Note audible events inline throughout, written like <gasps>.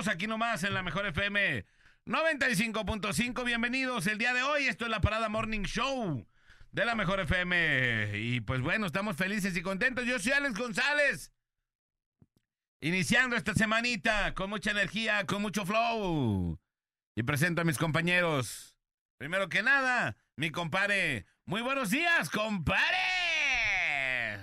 con 11 minutos, aquí nomás en la mejor FM 95.5. Bienvenidos el día de hoy. Esto es la Parada Morning Show de la mejor FM. Y pues bueno, estamos felices y contentos. Yo soy Alex González. Iniciando esta semanita con mucha energía, con mucho flow. Y presento a mis compañeros. Primero que nada, mi compadre. Muy buenos días, compadre.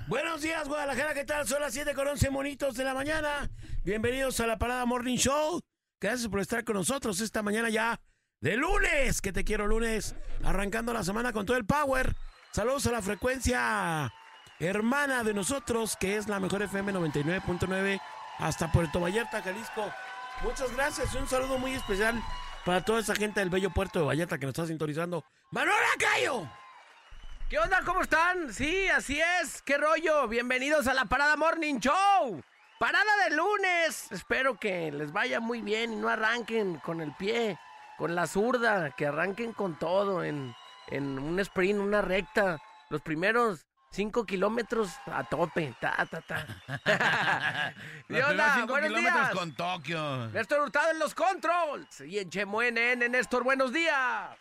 Buenos días, Guadalajara, ¿qué tal? Son las 7 con 11 monitos de la mañana. Bienvenidos a la Parada Morning Show. Gracias por estar con nosotros esta mañana ya de lunes. Que te quiero lunes. Arrancando la semana con todo el power. Saludos a la frecuencia hermana de nosotros, que es la mejor FM 99.9 hasta Puerto Vallarta, Jalisco. Muchas gracias. Un saludo muy especial para toda esa gente del bello puerto de Vallarta que nos está sintonizando. ¡Manuel Cayo! ¿Qué onda? ¿Cómo están? Sí, así es. ¿Qué rollo? Bienvenidos a la Parada Morning Show. Parada de lunes. Espero que les vaya muy bien y no arranquen con el pie, con la zurda, que arranquen con todo en, en un sprint, una recta. Los primeros cinco kilómetros a tope. Ta, ta, ta. <laughs> ¿Qué onda? cinco Buenos kilómetros días. con Tokio. Néstor Hurtado en los controls. Y en Chemo NN, Néstor, buenos días.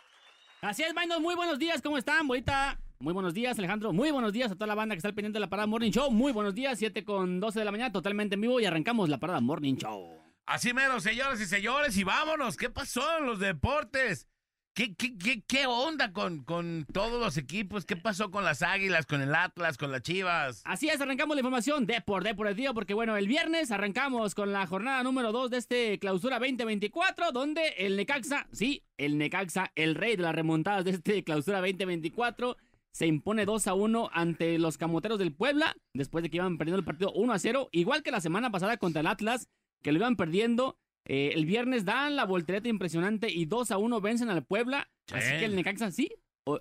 Así es, Mainos, muy buenos días, ¿cómo están? Bonita. Muy buenos días, Alejandro. Muy buenos días a toda la banda que está al pendiente de la Parada Morning Show. Muy buenos días, 7 con 12 de la mañana, totalmente en vivo y arrancamos la Parada Morning Show. Así mero, señoras y señores, y vámonos. ¿Qué pasó en los deportes? ¿Qué, qué, qué, qué onda con, con todos los equipos? ¿Qué pasó con las Águilas, con el Atlas, con las Chivas? Así es, arrancamos la información de por de por el día, porque bueno, el viernes arrancamos con la jornada número 2 de este clausura 2024, donde el Necaxa, sí, el Necaxa, el rey de las remontadas de este clausura 2024, se impone 2 a 1 ante los camoteros del Puebla, después de que iban perdiendo el partido 1 a 0, igual que la semana pasada contra el Atlas, que lo iban perdiendo. Eh, el viernes dan la voltereta impresionante y 2 a 1 vencen al Puebla. Sí. Así que el Necaxa, sí,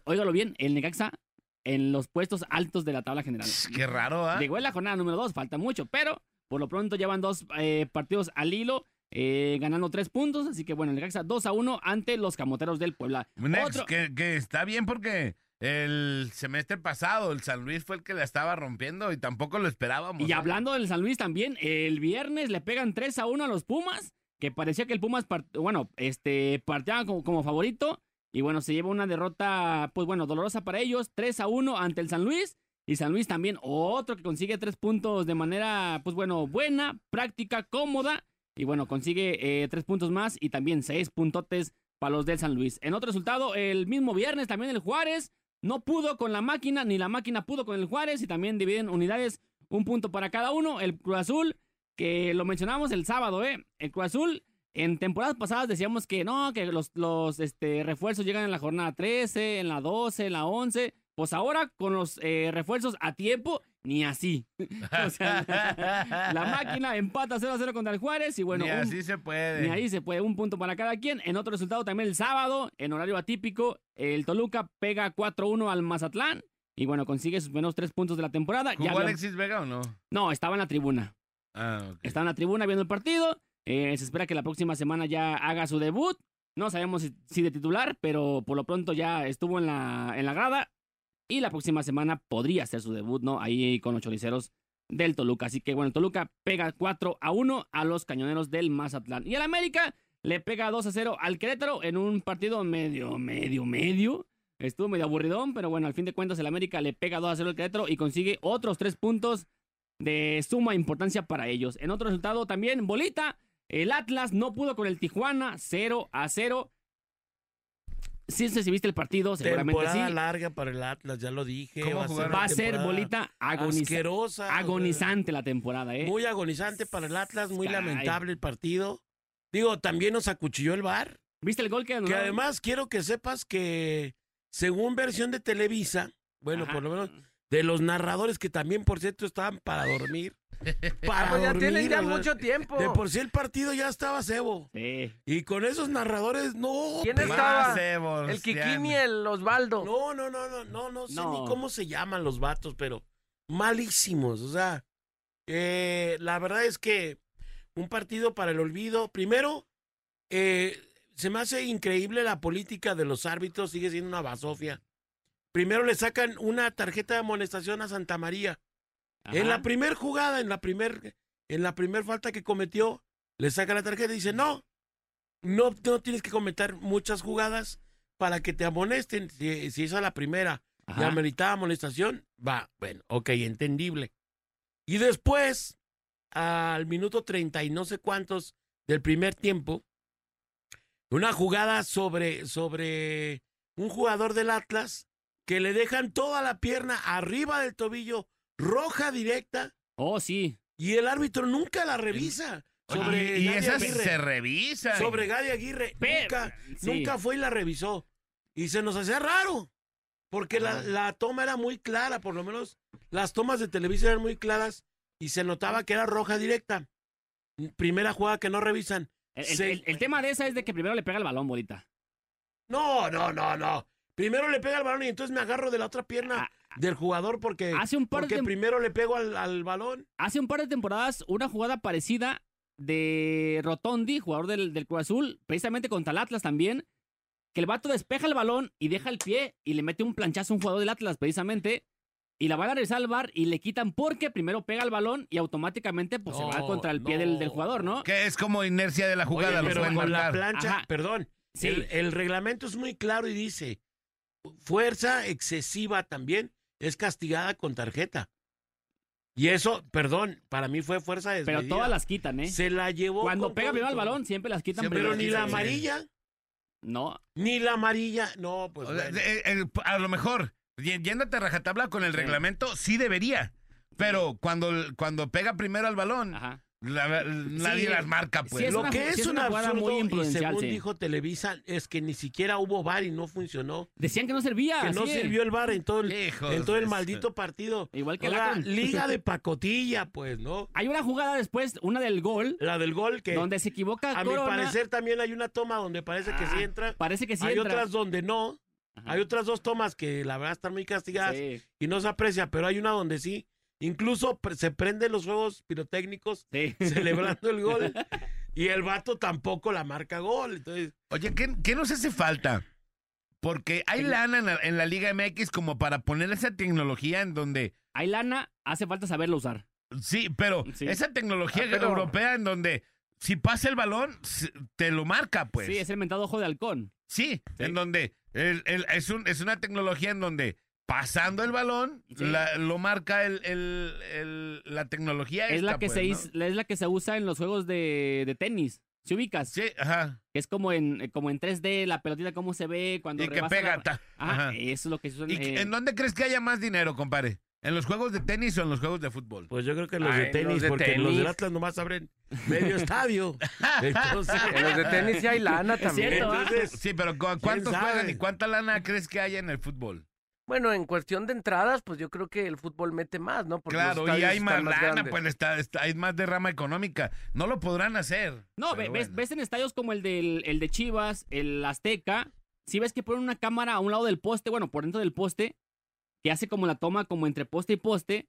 óigalo bien, el Necaxa en los puestos altos de la tabla general. Qué raro, ¿ah? Llegó en la jornada número 2, falta mucho, pero por lo pronto llevan dos eh, partidos al hilo, eh, ganando tres puntos. Así que bueno, el Necaxa 2 a 1 ante los camoteros del Puebla. Nex, Otro- que, que está bien porque el semestre pasado el San Luis fue el que la estaba rompiendo y tampoco lo esperábamos. Y ¿eh? hablando del San Luis también, el viernes le pegan 3 a 1 a los Pumas, que parecía que el Pumas, bueno, este, partía como, como favorito. Y bueno, se lleva una derrota, pues bueno, dolorosa para ellos, 3 a 1 ante el San Luis. Y San Luis también, otro que consigue tres puntos de manera, pues bueno, buena, práctica, cómoda. Y bueno, consigue eh, tres puntos más y también seis puntotes para los del San Luis. En otro resultado, el mismo viernes también el Juárez no pudo con la máquina, ni la máquina pudo con el Juárez y también dividen unidades, un punto para cada uno. El Cruz Azul, que lo mencionamos el sábado, ¿eh? El Cruz Azul, en temporadas pasadas decíamos que no, que los, los este, refuerzos llegan en la jornada 13, en la 12, en la 11. Pues ahora con los eh, refuerzos a tiempo, ni así. <laughs> o sea, la máquina empata 0 a 0 contra el Juárez y bueno, Ni un- así se puede. ni ahí se puede, un punto para cada quien. En otro resultado también el sábado, en horario atípico, el Toluca pega 4-1 al Mazatlán. Y bueno, consigue sus menos tres puntos de la temporada. Ya ¿Jugó había- Alexis Vega o no? No, estaba en la tribuna. Ah, ok. Estaba en la tribuna viendo el partido. Eh, se espera que la próxima semana ya haga su debut. No sabemos si, si de titular, pero por lo pronto ya estuvo en la, en la grada. Y la próxima semana podría hacer su debut, ¿no? Ahí con los choriceros del Toluca. Así que bueno, el Toluca pega 4 a 1 a los cañoneros del Mazatlán. Y el América le pega 2 a 0 al Querétaro en un partido medio, medio, medio. Estuvo medio aburridón, pero bueno, al fin de cuentas el América le pega 2 a 0 al Querétaro y consigue otros 3 puntos de suma importancia para ellos. En otro resultado también, bolita, el Atlas no pudo con el Tijuana 0 a 0. Sí si viste el partido, seguramente Temporada sí. larga para el Atlas, ya lo dije. ¿Cómo va a ser Va a bolita agoniza- asquerosa, agonizante la temporada, ¿eh? Muy agonizante para el Atlas, muy Caray. lamentable el partido. Digo, también nos acuchilló el bar. ¿Viste el gol que Que anularon? además quiero que sepas que, según versión de Televisa, bueno, Ajá. por lo menos de los narradores que también, por cierto, estaban para dormir. <laughs> Para Pues ya dormir, tienen ya o sea, mucho tiempo. De por sí el partido ya estaba cebo. Sí. Y con esos narradores, no. ¿Quién pues, estaba? Sebastián. El Kikín y el Osvaldo. No, no, no, no, no, no sé No. ni cómo se llaman los vatos, pero malísimos. O sea, eh, la verdad es que un partido para el olvido. Primero, eh, se me hace increíble la política de los árbitros, sigue siendo una basofia. Primero le sacan una tarjeta de amonestación a Santa María. En la primer jugada, en la primer, en la primer falta que cometió, le saca la tarjeta y dice, no, no, no tienes que cometer muchas jugadas para que te amonesten. Si, si esa es la primera Ajá. ameritaba amonestación, va, bueno, ok, entendible. Y después, al minuto treinta y no sé cuántos del primer tiempo, una jugada sobre, sobre un jugador del Atlas que le dejan toda la pierna arriba del tobillo, roja directa, Oh, sí. y el árbitro nunca la revisa. Sobre y esas Aguirre. se revisan. Sobre Gadi Aguirre. Nunca, sí. nunca fue y la revisó. Y se nos hacía raro. Porque la, la toma era muy clara, por lo menos las tomas de televisión eran muy claras y se notaba que era roja directa. Primera jugada que no revisan. El, el- Se- el- el tema de esa es de que primero le pega el balón, bolita. No, no, no, no. Primero le pega el balón y entonces me agarro de la otra pierna Ah, del jugador porque, Hace un par de porque tem- primero le pego al, al balón. Hace un par de temporadas, una jugada parecida de Rotondi, jugador del, del Cruz Azul, precisamente contra el Atlas también, que el vato despeja el balón y deja el pie y le mete un planchazo a un jugador del Atlas, precisamente, y la van a regresar al bar y le quitan porque primero pega el balón y automáticamente pues, se va contra el pie del, no, del jugador, ¿no? Que es como inercia de la jugada, Oye, pero con la plancha, Ajá. perdón, Sí. el, el reglamento es muy claro y dice, fuerza excesiva también es castigada con tarjeta. Y eso, perdón, para mí fue fuerza desmedida. Pero todas las quitan, ¿eh? Se la llevó. Cuando pega primero al balón, siempre las quitan Siempre Pero ni la amarilla, No, ni la amarilla, no, pues O sea, bueno. eh, el- a lo mejor, yéndote a rajatabla con el Sí. reglamento, sí debería. Pero cuando, cuando pega primero al balón, ajá. La- nadie Sí, las marca, pues. sí es Lo una- que sí es, es un una jugada absurdo muy y según sí. dijo Televisa es que ni siquiera hubo VAR y no funcionó. Decían que no servía. Que no sirvió el VAR en todo el, Hijos en todo el de- maldito partido. Igual que Akron. liga de <laughs> pacotilla, pues, ¿no? Hay una jugada después, una del gol, La del gol que donde se equivoca a mi parecer también hay una toma donde parece que sí Ah, entra. Parece que sí hay entra. otras donde no. Ajá. Hay otras dos tomas que la verdad están muy castigadas Sí, y no se aprecia, pero hay una donde sí. Incluso se prenden los juegos pirotécnicos sí. <laughs> celebrando el gol <laughs> y el vato tampoco la marca gol. Entonces, Oye, ¿qué, qué nos hace falta? Porque hay lana en la, en la Liga MX como para poner esa tecnología en donde... Hay lana, hace falta saberlo usar. Sí, pero Sí. esa tecnología Ah, pero- europea en donde si pasa el balón, te lo marca, pues. Sí, es el mentado ojo de halcón. Sí, Sí. en donde el- el- es, un, es una tecnología en donde pasando el balón Sí. la- lo marca el, el- el- la tecnología. es, la que pues, se ¿no? is- es la que se usa en los juegos de, de tenis. ¿Se ubicas? Sí, ajá. Que es como en, eh, como en 3D, la pelotita cómo se ve cuando Y que pega. la- ta- Ajá, ajá. eso es lo que se usa ¿Y en, eh, en dónde crees que haya más dinero, compadre? ¿En los juegos de tenis o en los juegos de fútbol? pues yo creo que los Ay, de los tenis, de porque los tenis. del Atlas nomás abren medio estadio. <laughs> Entonces, En los de tenis sí hay lana <laughs> también. cierto, ¿ah? entonces Sí, pero ¿cu- ¿cuántos juegan y cuánta lana crees que haya en el fútbol? Bueno, en cuestión de entradas, pues yo creo que el fútbol mete más, ¿no? Porque claro, y hay más lana, pues está, está- hay más derrama económica. No lo podrán hacer. No, ve- ves, bueno. ves en estadios como el, del, el de Chivas, el Azteca, si ves que ponen una cámara a un lado del poste, bueno, por dentro del poste, que hace como la toma como entre poste y poste,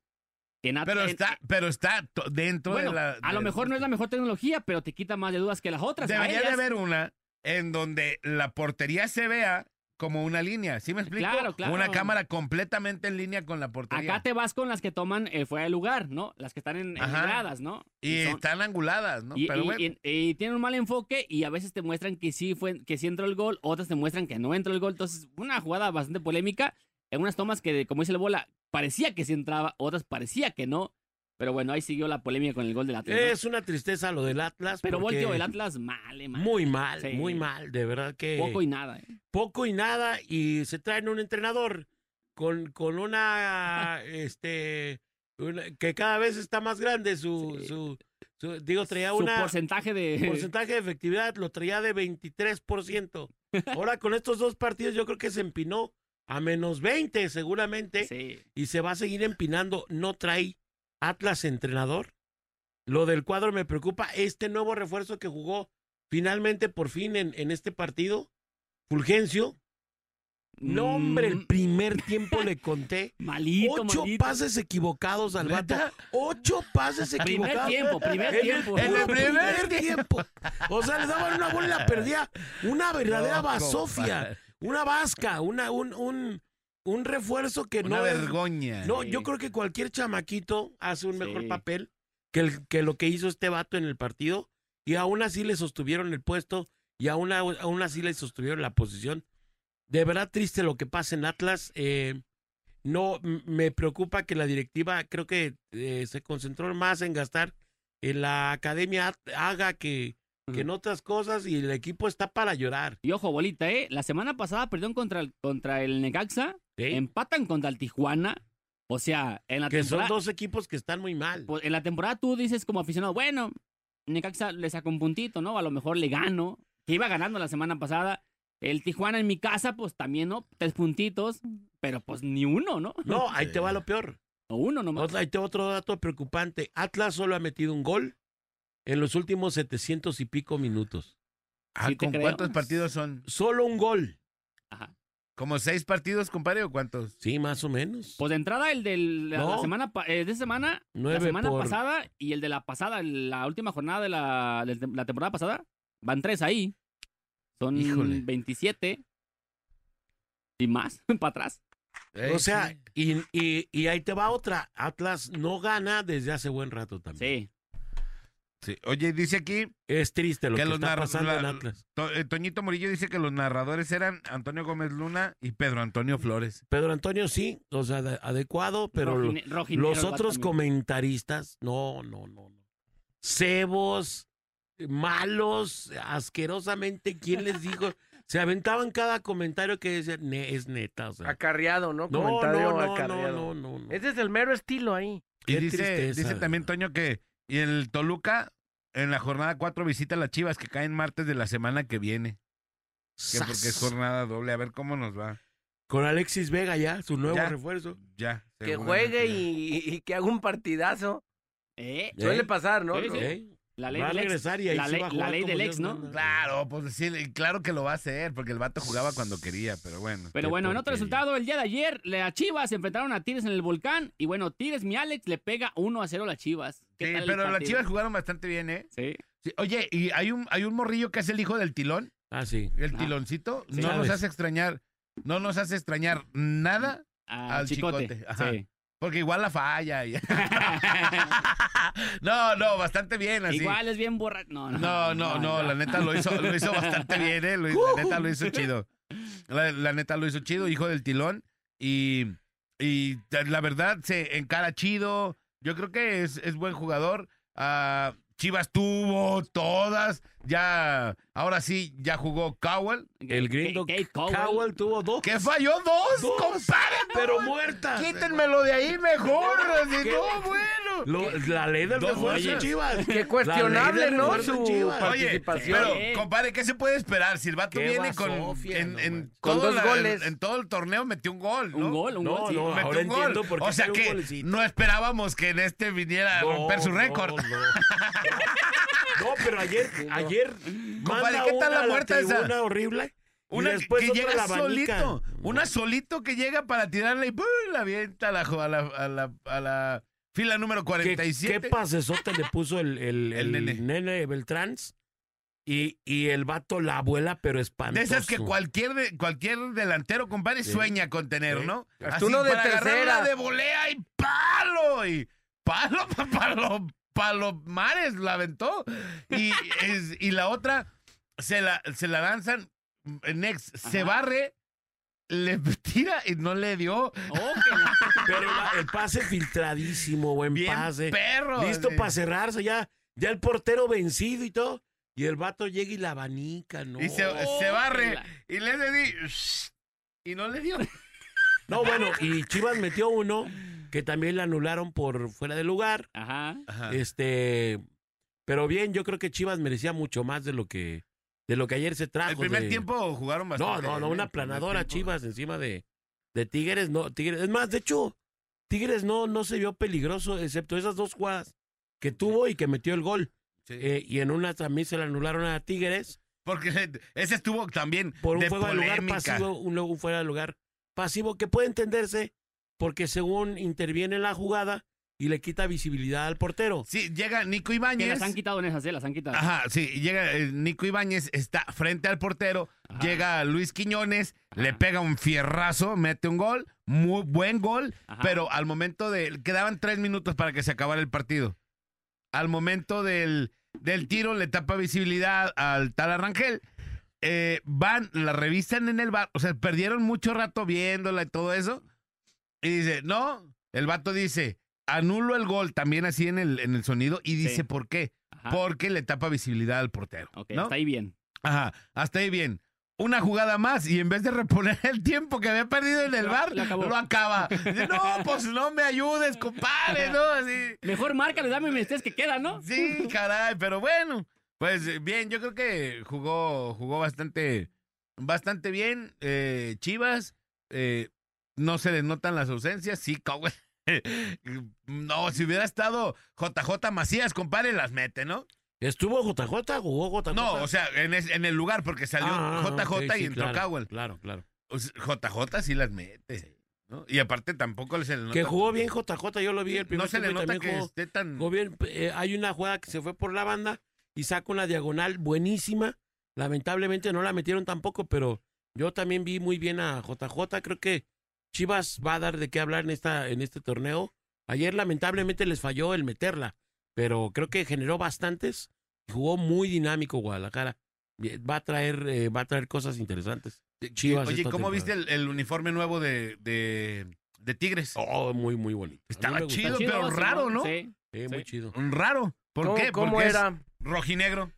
que nada Pero está, pero está to- dentro bueno, de la... a lo mejor no es la mejor tecnología, pero te quita más de dudas que las otras. Debería de haber una en donde la portería se vea como una línea, ¿sí me explico? Claro, claro. Una cámara completamente en línea con la portería. Acá te vas con las que toman eh, fuera de lugar, ¿no? Las que están en, gradas, ¿no? Y son- están anguladas, ¿no? y, Pero y- bueno. y- tienen un mal enfoque y a veces te muestran que sí fue que sí entró el gol, otras te muestran que no entró el gol. Entonces, una jugada bastante polémica. En unas tomas que, como dice el bola, parecía que sí entraba, otras parecía que no. Pero bueno, ahí siguió la polémica con el gol del Atlas. Es una tristeza lo del Atlas. Pero volteo, el Atlas mal, eh, mal. Muy mal, Sí. muy mal. De verdad que. Poco y nada. eh. poco y nada y se traen un entrenador con, con una <laughs> este una- que cada vez está más grande su, Sí. su, su- digo traía Su una porcentaje de... <laughs> porcentaje de efectividad lo traía de 23%. <laughs> Ahora con estos dos partidos yo creo que se empinó a menos 20 seguramente Sí. y se va a seguir empinando. No trae Atlas entrenador. Lo del cuadro me preocupa. Este nuevo refuerzo que jugó finalmente por fin en, en este partido, Fulgencio. No, hombre, el Mm, primer <laughs> tiempo le conté. Malito, Ocho malito. pases equivocados al vato. Ocho pases Primer equivocados. tiempo, primer En el- tiempo. En el primer tiempo. O sea, le daban una bola y la perdía. Una verdadera No, basofia. compadre. Una vasca. Una, un, un, un refuerzo que Una no es- vergoña. no, Sí. yo creo que cualquier chamaquito hace un mejor papel que, el, que lo que hizo este vato en el partido. Y aún así le sostuvieron el puesto y aún, aún así le sostuvieron la posición. De verdad triste lo que pasa en Atlas. eh, no me preocupa que la directiva creo que eh, se concentró más en gastar en la academia haga que, que en otras cosas y el equipo está para llorar. Y ojo, bolita, ¿eh? La semana pasada perdieron contra el, contra el Necaxa, ¿sí? empatan contra el Tijuana. O sea, en la que son temporada... dos equipos que están muy mal. pues, en la temporada tú dices como aficionado, bueno, Necaxa le sacó un puntito, ¿no? A lo mejor le gano. Que iba ganando la semana pasada. El Tijuana en mi casa, pues también, ¿no? Tres puntitos, pero pues ni uno, ¿no? No, ahí te va lo peor. O uno nomás. Otra- Ahí te va otro dato preocupante. Atlas solo ha metido un gol en los últimos 700 y pico minutos. Ah, Sí ¿Con creo. cuántos partidos son? Solo un gol. Ajá. ¿Como seis partidos, compadre, o cuántos? Sí, más o menos. Pues de entrada el de la, No. la semana eh, de semana, la semana por- pasada y el de la pasada, la última jornada de la, de la temporada pasada, van tres ahí. Son Híjole. 27 y más <laughs> para atrás. o sea, y, y- y ahí te va otra. Atlas no gana desde hace buen rato también. Sí. Sí. Oye, dice aquí Es triste lo que, que los está pasando en la- Atlas. To- eh, Toñito Morillo dice que los narradores eran Antonio Gómez Luna y Pedro Antonio Flores. Pedro Antonio sí, o sea, de- adecuado, pero Rojine- los otros comentaristas, no, no, no, no. Cebos, malos, asquerosamente, ¿quién les dijo? <laughs> Se aventaban cada comentario que decía, "Ne- es neta, o sea. Acarreado, ¿no? No, Comentario no, no, acarreado. no, no, no. Ese es el mero estilo ahí. Y Qué dice, tristeza, dice también. Toño que y el Toluca en la jornada 4 visita a las Chivas que caen martes de la semana que viene. Que porque es jornada doble. A ver cómo nos va. Con Alexis Vega ya, su nuevo Ya. refuerzo. Ya. Que juegue y, y que haga un partidazo. Eh, Suele pasar, ¿no? Sí, sí. ¿Eh? La ley va a del ex. regresar y ahí la ley- va a la ley del ex, ¿no? Claro, pues sí, claro que lo va a hacer, porque el vato jugaba cuando quería, pero bueno. Pero bueno, en otro resultado, el día de ayer, las Chivas se enfrentaron a Tigres en el volcán. Y bueno, Tigres, mi Alex, le pega 1 a 0 a las Chivas. ¿Qué Sí, tal el pero las? Chivas jugaron bastante bien, ¿eh? Sí. Sí, Oye, y hay un, hay un morrillo que es el hijo del tilón, Ah, sí. el Ah. tiloncito. Sí. no nos hace extrañar, no nos hace extrañar nada, Al Chicote. Chicote, ajá. Sí. porque igual la falla. y- <laughs> <laughs> no, no, bastante bien así. Igual es bien borracho. No, no, No, no, no, la neta lo hizo, lo hizo bastante <laughs> bien, ¿eh? Lo- la neta lo hizo chido. La, la neta lo hizo chido, hijo del tilón. Y, y la verdad se encara chido. Yo creo que es, es buen jugador. Ah, Chivas tuvo todas. Ya, ahora sí, ya jugó Cowell. El gringo Cowell. Cowell tuvo dos. Que falló dos, Dos, compadre. pero muertas. Quítenmelo de ahí mejor. <laughs> así, ¿Qué? no, bueno. Lo- la ley del refuerzo. Chivas. Qué cuestionable, La ley del ¿no? Su Chivas. Oye, participación. pero, compadre, ¿qué se puede esperar? Si el vato Qué viene con. En. Con dos la- goles. En, todo el torneo metió un gol, ¿no? Un gol, un No, gol, sí. no, Metió ahora un gol. entiendo por qué O sea que no esperábamos que en este viniera a romper su no, récord. <laughs> No, pero ayer, ayer Compadre, manda ¿qué tal una la a muerta esa? tribuna horrible. Una después que llega solito. Una solito que llega para tirarle y ¡pum! la avienta a la, a la, a la, a la fila número ¿Qué, 47. qué pasesote le puso el, el, <laughs> El el nene. nene. Beltráns? Y, y el vato la abuela, pero de espantoso. esas que cualquier, de- cualquier delantero, compadre, Sí. sueña con tener, Sí. ¿no? Hasta Así uno de para agarrarla tercera. de volea y palo. Y palo, <laughs> palo, palo mares la aventó. Y, es- y la otra se la, se la lanzan, Next, se barre le tira y no le dio. Pero el pase filtradísimo, buen Bien pase. perro. Listo Sí. para cerrarse ya. Ya el portero vencido y todo. Y el vato llega y la abanica, ¿no? Y se, Oh, se barre. la- Y le "Shh", Y no le dio. No, bueno, y Chivas metió uno que también le anularon por fuera de lugar. Ajá. Ajá. Este, pero bien, yo creo que Chivas merecía mucho más de lo que de lo que ayer se trajo. El primer de- tiempo jugaron No, bastante. no, no, bien, una planadora tiempo. Chivas encima de, de Tigres, no, Tigres, es más, de hecho, Tigres no, no se vio peligroso, excepto esas dos jugadas que tuvo y que metió el gol. Sí. Eh, y en una también se le anularon a Tigres Porque <laughs> ese estuvo también por un de fuego de lugar pasivo, un, luego un fuera de lugar pasivo que puede entenderse porque según interviene en la jugada y le quita visibilidad al portero. Sí, llega Nico Ibáñez. las han quitado en esas, ¿eh? Las han quitado. Ajá, sí, llega eh, Nico Ibáñez, está frente al portero, Ajá. llega Luis Quiñones, le pega un fierrazo, mete un gol, muy buen gol, Ajá. pero al momento de, quedaban tres minutos para que se acabara el partido. Al momento del, del tiro le tapa visibilidad al tal Arrangel. Eh, van, la revisan en el bar, o sea, perdieron mucho rato viéndola y todo eso. Y dice, no, el vato dice, anulo el gol también así en el, en el sonido y dice, Sí. ¿por qué? Ajá. porque le tapa visibilidad al portero. Ok, ¿no? está ahí bien. Ajá, hasta ahí bien. Una jugada más y en vez de reponer el tiempo que había perdido en el Lo- bar, lo acabó. lo acaba. Dice, no, <laughs> pues no me ayudes, compadre, ¿no? Así. Mejor márcale, dame mis tres que quedan, ¿no? Sí, caray, pero bueno. Pues eh, bien, yo creo que jugó, jugó bastante, bastante bien. eh, Chivas, eh, no se les notan las ausencias, sí, co- <laughs> No, si hubiera estado JJ Macías, compadre, las mete, ¿no? ¿Estuvo JJ? ¿Jugó JJ? No, o sea, en, es- en el lugar, porque salió Ah, ah, JJ ok, y sí, entró claro, Cowell. Claro, claro. JJ sí las mete. ¿no? Y aparte tampoco se le nota. Que jugó bien JJ, yo lo vi el primer No se le nota que jugó- esté tan. jugó bien. Eh, hay una jugada que se fue por la banda y saca una diagonal buenísima. Lamentablemente no la metieron tampoco, pero yo también vi muy bien a JJ. Creo que Chivas va a dar de qué hablar en, esta, en este torneo. Ayer lamentablemente les falló el meterla, pero creo que generó bastantes. y Jugó muy dinámico Guadalajara. Eh, Va a traer, eh, va a traer cosas interesantes. Chivas Oye, ¿cómo viste el, el uniforme nuevo de, de, de Tigres? Oh, muy, muy bonito. Estaba chido. Pero raro, ¿no? Sí. Sí, muy chido. Raro. ¿Por ¿Cómo, qué? cómo Porque era? es rojinegro.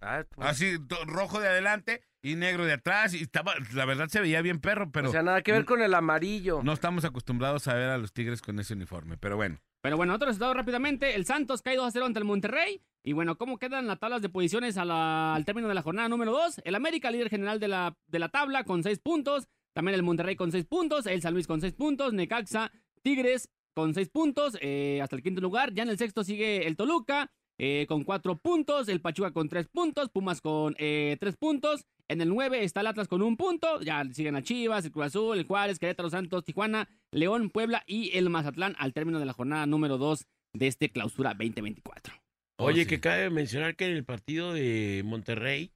Ah, pues, Así, rojo de adelante y negro de atrás. Y estaba, la verdad se veía bien perro, pero o sea, nada que ver con el amarillo. no estamos acostumbrados a ver a los Tigres con ese uniforme. Pero bueno. Pero bueno, otro resultado rápidamente. El Santos cae 2 a 0 ante el Monterrey. Y bueno, ¿cómo quedan las tablas de posiciones a la- al término de la jornada número 2? El América, líder general de la, de la tabla, con 6 puntos. También el Monterrey con 6 puntos. El San Luis con 6 puntos. Necaxa, Tigres con 6 puntos. eh, hasta el quinto lugar. Ya en el sexto sigue el Toluca. Eh, con 4 puntos. El Pachuca con 3 puntos. Pumas con 3 puntos. En el 9 está el Atlas con un punto. Ya siguen a Chivas, el Cruz Azul, el Juárez, Querétaro, Santos, Tijuana, León, Puebla y el Mazatlán al término de la jornada número 2 de este clausura 2024. Oye, Oh, sí. que cabe mencionar que en el partido de Monterrey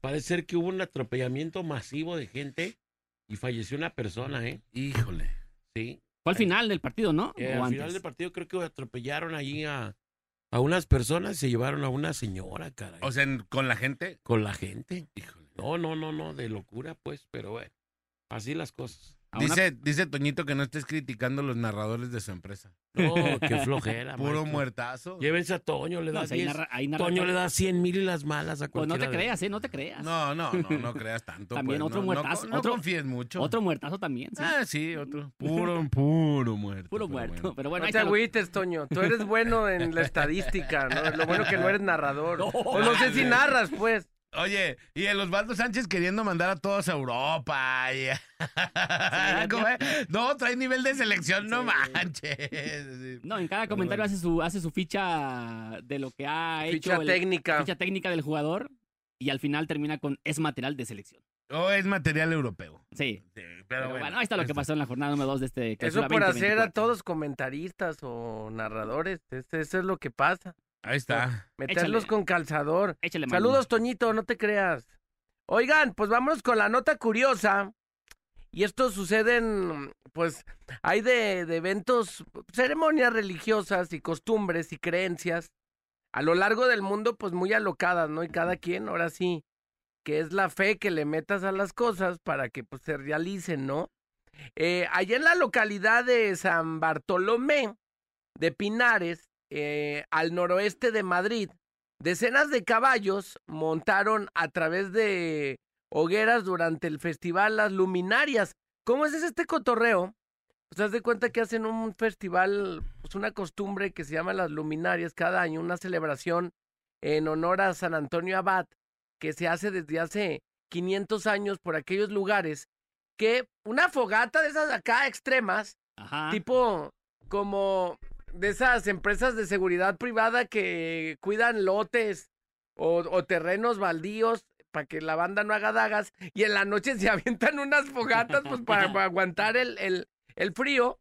parece ser que hubo un atropellamiento masivo de gente y falleció una persona, ¿eh? Híjole. Sí. Fue al final del partido, ¿no? Eh, ¿O al antes? final del partido creo que atropellaron allí a, a unas personas se llevaron a una señora, caray. O sea, con la gente. con la gente. Híjole. No, no, no, no, de locura, pues, pero bueno, así las cosas. A una- Dice, dice Toñito que no estés criticando a los narradores de su empresa. No, qué <laughs> flojera. Puro muertazo. Llévense a Toño, le No, da o sea, ahí 10. narra- ahí narra- Toño le da 100 mil y las malas a Pues no te de- creas, ¿eh? No te creas. No, no, no, no creas tanto. También pues, otro no, muertazo, No, no otro- confíes mucho. Otro muertazo también, sí. Ah, sí, otro. Puro, puro muerto. Puro pero muerto. bueno. Pero bueno, no te está lo- agüites, Toño. Tú eres bueno en la estadística, ¿no? Lo bueno que no eres narrador. <laughs> No. o no sé si narras, pues. Oye, y el Osvaldo Sánchez queriendo mandar a todos a Europa. y- <laughs> ¿Cómo es? No, trae nivel de selección, no manches. Sí. No, en cada comentario hace su hace su ficha de lo que ha hecho. Ficha el- técnica. Ficha técnica del jugador. Y al final termina con es material de selección. O es material europeo. Sí. Sí, Pero, bueno, ahí está lo que pasó en la jornada número 2 de este Eso por hacer a 2024. todos comentaristas o narradores. Este- Eso es lo que pasa. Ahí está. Meterlos Échale. con calzador. Échale mano. Saludos, Toñito, no te creas. Oigan, pues vámonos con la nota curiosa. Y esto sucede en, pues, hay de, de eventos, ceremonias religiosas y costumbres y creencias a lo largo del mundo, pues muy alocadas, ¿no? Y cada quien, ahora sí, que es la fe que le metas a las cosas para que pues, se realicen, ¿no? Eh, allá en la localidad de San Bartolomé de Pinares, eh, al noroeste de Madrid, decenas de caballos montaron a través de hogueras durante el festival Las Luminarias. ¿Cómo es este cotorreo? Pues haz de cuenta que hacen un festival, pues una costumbre que se llama Las Luminarias cada año, una celebración en honor a San Antonio Abad, que se hace desde hace 500 años por aquellos lugares, que una fogata de esas acá extremas, Ajá. tipo como de esas empresas de seguridad privada que cuidan lotes o, terrenos baldíos para que la banda no haga dagas y en la noche <laughs> se avientan unas fogatas pues para, para aguantar el, el, el frío.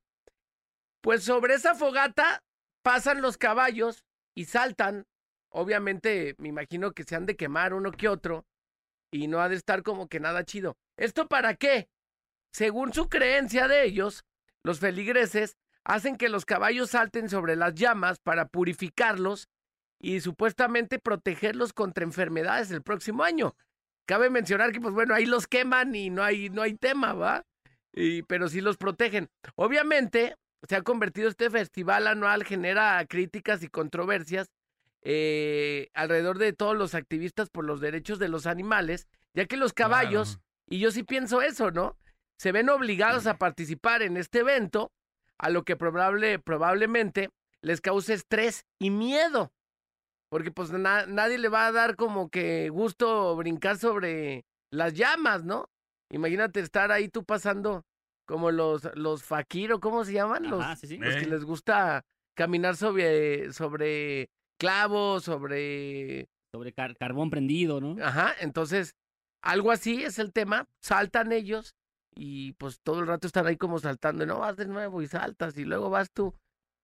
Pues sobre esa fogata pasan los caballos y saltan. Obviamente me imagino que se han de quemar uno que otro y no ha de estar como que nada chido. ¿Esto para qué? Según su creencia de ellos, los feligreses hacen que los caballos salten sobre las llamas para purificarlos y supuestamente protegerlos contra enfermedades el próximo año. Cabe mencionar que, pues bueno, ahí los queman y no hay, no hay tema, ¿va? Y, pero sí los protegen. Obviamente, se ha convertido este festival anual, genera críticas y controversias eh, alrededor de todos los activistas por los derechos de los animales, ya que los caballos, Claro. y yo sí pienso eso, ¿no? Se ven obligados a participar en este evento, a lo que probable, probablemente les cause estrés y miedo. Porque pues na- nadie le va a dar como que gusto brincar sobre las llamas, ¿no? Imagínate estar ahí tú pasando como los, los fakir, ¿cómo se llaman? Los, Ajá, sí, sí. los que Eh. les gusta caminar sobre, sobre clavos, sobre... Sobre car- carbón prendido, ¿no? Ajá, entonces, algo así es el tema, saltan ellos y pues todo el rato están ahí como saltando, y no, vas de nuevo y saltas y luego vas tú.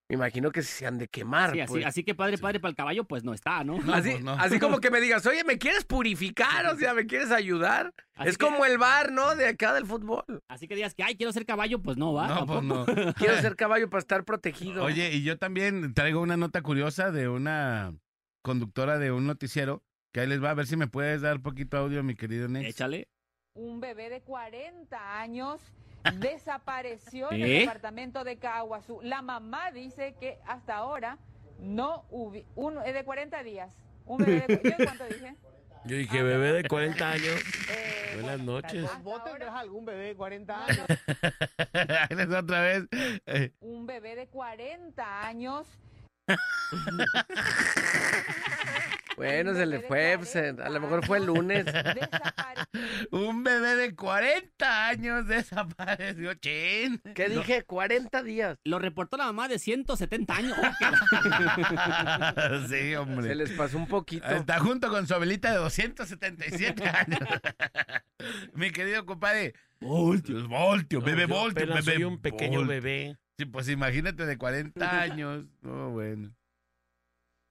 Me imagino que se han de quemar. Sí, así, pues. así que padre, padre para el caballo, pues no está, ¿no? <laughs> No, así, pues, no. así como que <laughs> me digas, oye, ¿me quieres purificar? O <laughs> sea, ¿me quieres ayudar? Así es que- como el bar, ¿no? De acá del fútbol. Así que digas que, ay, quiero ser caballo, pues no, va. No, pues no. Quiero ser caballo para estar protegido. Oye, y yo también traigo una nota curiosa de una conductora de un noticiero, que ahí les va a ver si me puedes dar poquito audio, mi querido Nex. Échale. Un bebé de 40 años <laughs> desapareció en ¿Eh? el departamento de Caguazú. La mamá dice que hasta ahora no hubo, un, es de 40 días. Un bebé de, ¿yo <laughs> cuánto dije? Yo dije, bebé de 40 años. Eh, Buenas noches. ¿Vos tendrás algún bebé de 40 no, años? <laughs> ahí les va otra vez. Eh, un bebé de 40 años. Bueno, se le fue, pues, a 40 lo mejor fue el lunes. un bebé de 40 años desapareció. Chin. ¿Qué dije? 40 días. Lo reportó la mamá de 170 años. <laughs> sí, Se hombre. les pasó un poquito. Está junto con su abuelita de 277 <laughs> años. <laughs> mi querido compadre. Voltio, Voltio, bebé Yo Voltio, apenas bebé soy un pequeño Voltio. bebé. Sí, pues imagínate de 40 años. No, bueno.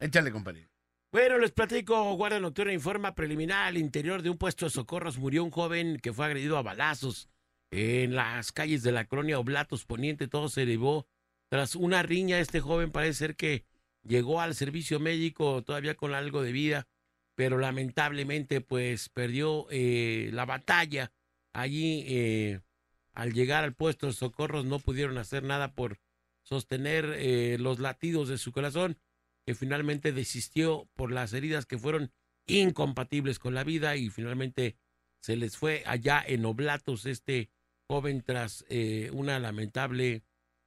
Échale, compadre. Bueno, les platico, Guardia Nocturna informa preliminar al interior de un puesto de socorros murió un joven que fue agredido a balazos en las calles de la colonia Oblatos Poniente. Todo se derivó tras una riña. Este joven parece ser que llegó al servicio médico todavía con algo de vida, pero lamentablemente pues perdió eh, la batalla. Allí, eh, al llegar al puesto de socorros, no pudieron hacer nada por sostener eh, los latidos de su corazón que finalmente desistió por las heridas que fueron incompatibles con la vida y finalmente se les fue allá en Oblatos este joven tras eh, una lamentable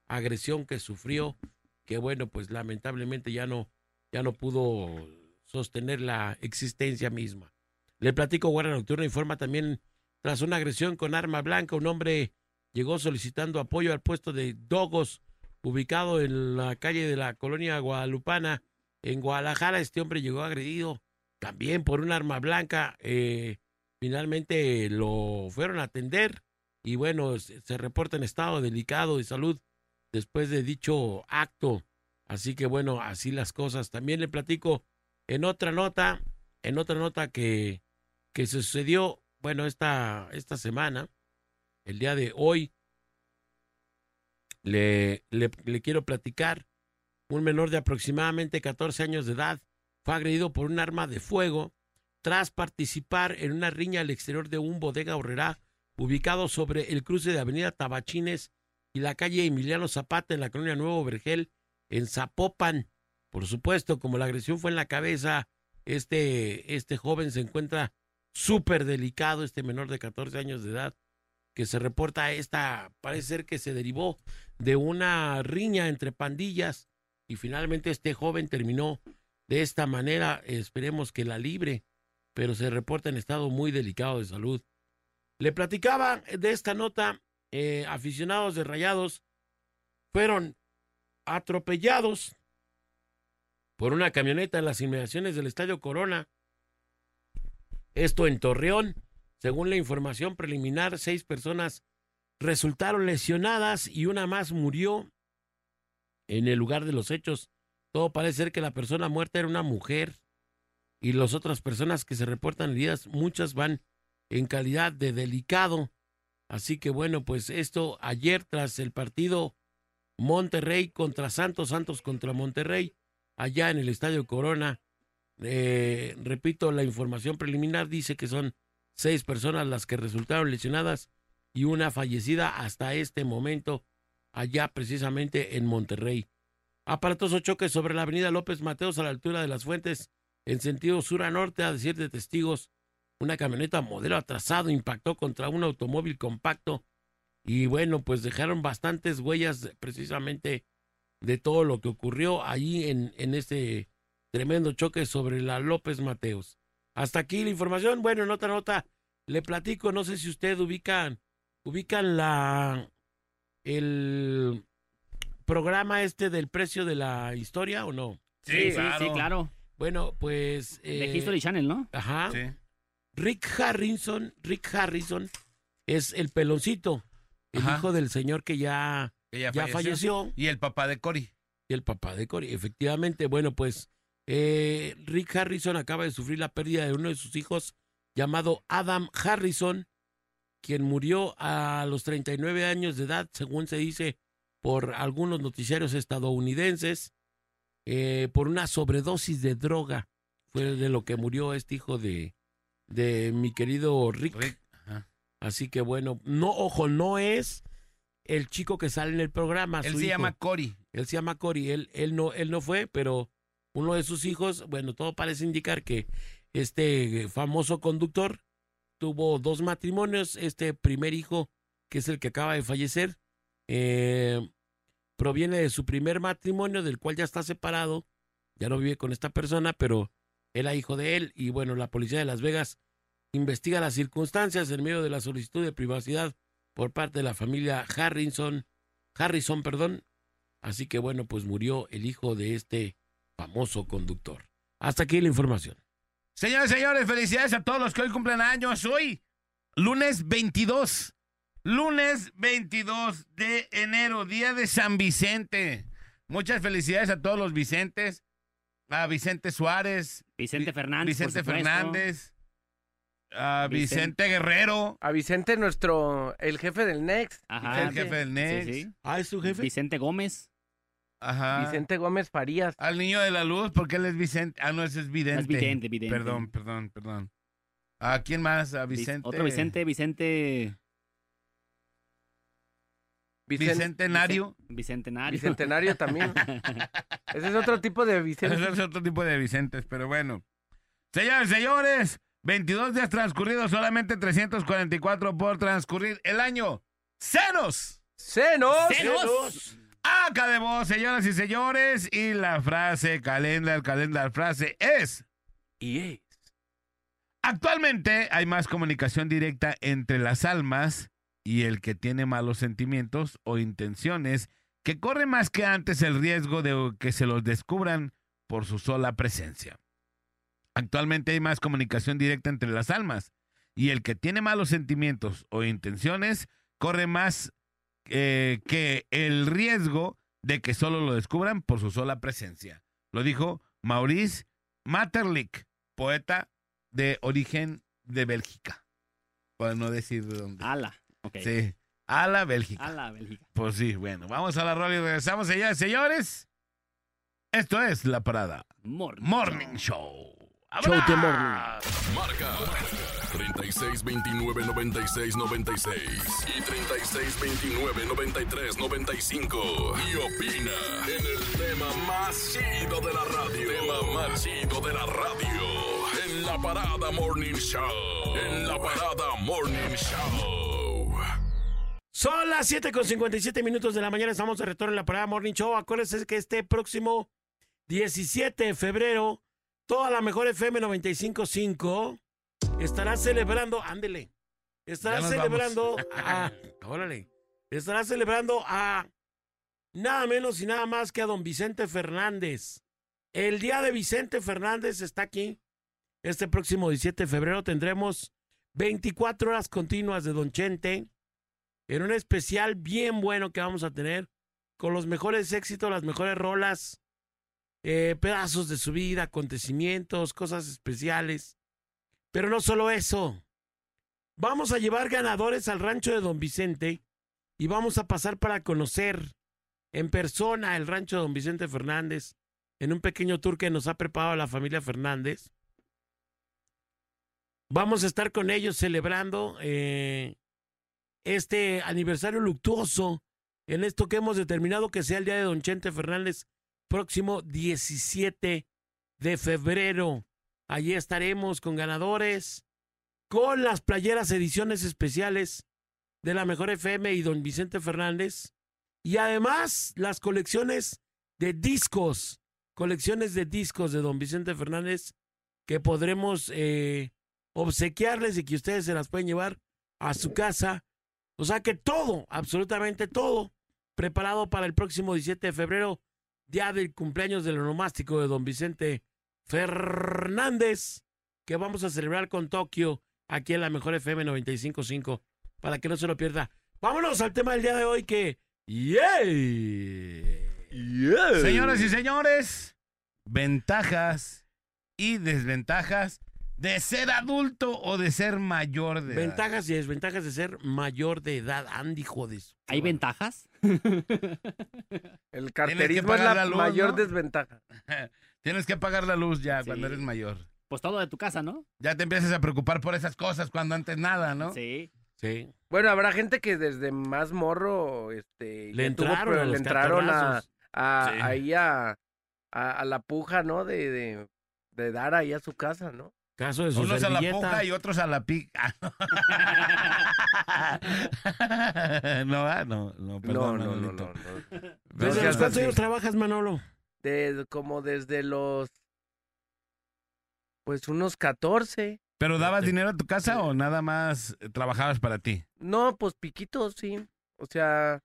agresión que sufrió que bueno pues lamentablemente ya no ya no pudo sostener la existencia misma. Le platico Guardia Nocturna informa también tras una agresión con arma blanca un hombre llegó solicitando apoyo al puesto de Dogos ubicado en la calle de la colonia guadalupana en Guadalajara. Este hombre llegó agredido también por un arma blanca. eh, finalmente lo fueron a atender y bueno, se, reporta en estado delicado de salud después de dicho acto. Así que bueno, así las cosas. También le platico en otra nota, en otra nota que, que sucedió, bueno, esta, esta semana, el día de hoy, le, le, quiero platicar. Un menor de aproximadamente 14 años de edad fue agredido por un arma de fuego tras participar en una riña al exterior de un bodega horrera ubicado sobre el cruce de Avenida Tabachines y la calle Emiliano Zapata en la colonia Nuevo Vergel en Zapopan. Por supuesto, como la agresión fue en la cabeza, este, este joven se encuentra súper delicado, este menor de 14 años de edad, que se reporta esta, parece ser que se derivó de una riña entre pandillas y finalmente este joven terminó de esta manera, esperemos que la libre, pero se reporta en estado muy delicado de salud. Le platicaba de esta nota, eh, aficionados de Rayados fueron atropellados por una camioneta en las inmediaciones del Estadio Corona. Esto en Torreón. Según la información preliminar, seis personas resultaron lesionadas y una más murió en el lugar de los hechos. Todo parece ser que la persona muerta era una mujer y las otras personas que se reportan heridas, muchas van en calidad de delicado. Así que bueno, pues esto ayer tras el partido Monterrey contra Santos, Santos contra Monterrey, allá en el Estadio Corona. Eh, repito, la información preliminar dice que son seis personas las que resultaron lesionadas y una fallecida hasta este momento, allá precisamente en Monterrey. Aparatoso choque sobre la avenida López Mateos a la altura de las fuentes, en sentido sur a norte, a decir de testigos. Una camioneta modelo atrasado impactó contra un automóvil compacto y bueno, pues dejaron bastantes huellas precisamente de todo lo que ocurrió allí en, en este tremendo choque sobre la López Mateos. Hasta aquí la información. Bueno, en otra nota le platico, no sé si usted ubican, ubican la el programa este del precio de la historia o no. Sí, sí, sí, claro. Bueno, pues De eh, History Channel, ¿no? ajá. Sí. Rick Harrison, Rick Harrison es el peloncito, el Ajá. hijo del señor que ya, Que ya falleció. Y el papá de Cory. y el papá de Cory. Efectivamente, bueno, pues eh, Rick Harrison acaba de sufrir la pérdida de uno de sus hijos llamado Adam Harrison, quien murió a los 39 años de edad, según se dice por algunos noticiarios estadounidenses, eh, por una sobredosis de droga. Fue de lo que murió este hijo de, de mi querido Rick. Así que bueno, no, ojo, no es el chico que sale en el programa. Él se hijo. llama Cory. Él se llama Cory, él, él, no, él no fue, pero uno de sus hijos, bueno, todo parece indicar que este famoso conductor tuvo dos matrimonios. Este primer hijo, que es el que acaba de fallecer, eh, proviene de su primer matrimonio, del cual ya está separado, ya no vive con esta persona, pero era hijo de él. Y bueno, la policía de Las Vegas investiga las circunstancias en medio de la solicitud de privacidad por parte de la familia Harrison, Harrison, perdón, Así que bueno, pues murió el hijo de este famoso conductor. Hasta aquí la información. Señores, señores, felicidades a todos los que hoy cumplen años. Hoy, lunes 22. Lunes 22 de enero, día de San Vicente. Muchas felicidades a todos los Vicentes. A Vicente Suárez. Vicente Vi- Fernández. Vicente. Fernández. A Vicente. Vicente Guerrero. A Vicente, nuestro, el jefe del Next. Ajá. El jefe del NEX. Sí, sí. Ah, es su jefe. Vicente Gómez. Ajá. Vicente Gómez Farías. Al niño de la luz, porque él es Vicente. Ah, no, ese es vidente. Es vidente, vidente. Perdón, perdón, perdón. ¿A quién más? A Vic- Vicente. Otro Vicente, Vicente. Bicentenario. Bicentenario. Bicentenario también. <laughs> Ese es otro tipo de Vicente. Ese es otro tipo de Vicentes, pero bueno. Señores, señores, 22 días transcurridos, solamente 344 por transcurrir el año. ¡Cenos! ¡Senos! ¡Cenos! Acá de voz, señoras y señores. Y la frase, calendar, calendar, frase es... Y es. Actualmente hay más comunicación directa entre las almas y el que tiene malos sentimientos o intenciones que corre más que antes el riesgo de que se los descubran por su sola presencia. Actualmente hay más comunicación directa entre las almas y el que tiene malos sentimientos o intenciones corre más eh, que el riesgo de que solo lo descubran por su sola presencia. Lo dijo Maurice Maeterlinck, poeta de origen de Bélgica. Para no decir de dónde. Ala. Ok. Sí, a la Bélgica. Ala, Bélgica. Pues sí, bueno, vamos a la rola y regresamos, señores, señores. Esto es La Parada Morning. Morning Show. Show de morning. Marca 36 29 96 96 y 36 29 93 95. Y opina en el tema más chido de la radio. Tema más chido de la radio. En la parada Morning Show. En la parada Morning Show. Son las 7 con 57 minutos de la mañana. Estamos de retorno en la parada Morning Show. Acuérdense que este próximo 17 de febrero, toda la mejor FM 95.5 estará celebrando. Ándele. Estará celebrando <laughs> a. Órale. Estará celebrando a. Nada menos y nada más que a don Vicente Fernández. El día de Vicente Fernández está aquí. Este próximo 17 de febrero tendremos 24 horas continuas de Don Chente en un especial bien bueno que vamos a tener con los mejores éxitos, las mejores rolas, eh, pedazos de su vida, acontecimientos, cosas especiales. Pero no solo eso. Vamos a llevar ganadores al rancho de Don Vicente y vamos a pasar para conocer en persona el rancho de Don Vicente Fernández en un pequeño tour que nos ha preparado la familia Fernández. Vamos a estar con ellos celebrando eh, este aniversario luctuoso en esto que hemos determinado que sea el día de Don Chente Fernández, próximo 17 de febrero. Allí estaremos con ganadores, con las playeras ediciones especiales de la Mejor FM y Don Vicente Fernández, y además las colecciones de discos, colecciones de discos de Don Vicente Fernández que podremos eh, obsequiarles y que ustedes se las pueden llevar a su casa. O sea que todo, absolutamente todo, preparado para el próximo 17 de febrero, día del cumpleaños del onomástico de don Vicente Fernández, que vamos a celebrar con Tokio aquí en la mejor FM 95.5, para que no se lo pierda. Vámonos al tema del día de hoy que... ¡Yay! Señoras y señores, ventajas y desventajas de ser adulto o de ser mayor de edad. Ventajas y desventajas de ser mayor de edad. Andy, jodes. ¿Hay ventajas? El carterismo es la, la luz, mayor ¿no? desventaja. <laughs> Tienes que pagar la luz ya Sí. cuando eres mayor. Pues todo de tu casa, ¿no? Ya te empiezas a preocupar por esas cosas cuando antes nada, ¿no? Sí. Sí. Bueno, habrá gente que desde más morro este, Le tuvo entraron pro- a le entraron a, a- Sí. ahí a, a, a la puja, ¿no? De, de, de dar ahí a su casa, ¿no? Caso de su Unos a la servilleta. puja y otros a la pica. <laughs> no, ah, no, no, No, perdón, no, no, Manolito. no, no. ¿Desde No los cuántos años trabajas, Manolo? De- como desde los, pues unos 14. ¿Pero dabas dinero a tu casa o nada más eh, trabajabas para ti? No, pues piquitos, sí. O sea,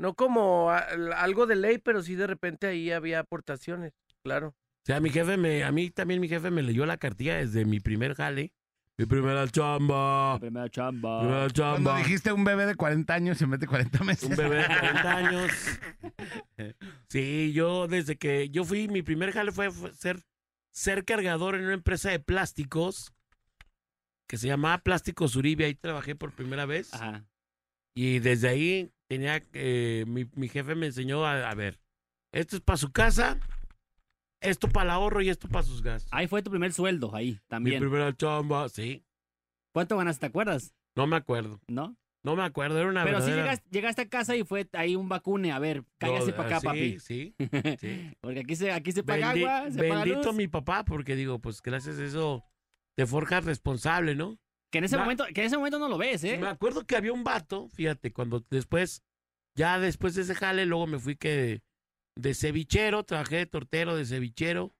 no como a- algo de ley, pero sí de repente ahí había aportaciones, claro. O sea, mi jefe me, a mí también mi jefe me leyó la cartilla desde mi primer jale. Mi primera chamba. Primera chamba. Primera Cuando chamba. dijiste un bebé de 40 años y mete 40 meses. Un bebé de 40 años. <laughs> Sí, yo desde que yo fui, mi primer jale fue, fue ser, ser cargador en una empresa de plásticos que se llamaba Plásticos Uribe. Ahí trabajé por primera vez. Ajá. Y desde ahí tenía, eh, mi, mi jefe me enseñó a, a ver, esto es para su casa, esto para el ahorro y esto para sus gastos. Ahí fue tu primer sueldo, ahí, Mi también. primera chamba, sí. ¿Cuánto ganaste, te acuerdas? No me acuerdo, ¿No? no me acuerdo, era una Pero sí verdadera- llegaste, llegaste a casa y fue ahí un vacune. A ver, cállase No, para acá, sí, papi. Sí, sí. <laughs> Porque aquí se, aquí se paga Bendi- agua, se paga bendito luz. mi papá, porque digo, pues gracias a eso te forjas responsable, ¿no? Que en ese momento, que en ese momento no lo ves, ¿eh? Me acuerdo que había un vato, fíjate, cuando después, ya después de ese jale, luego me fui que de cevichero, trabajé de tortero, de cevichero,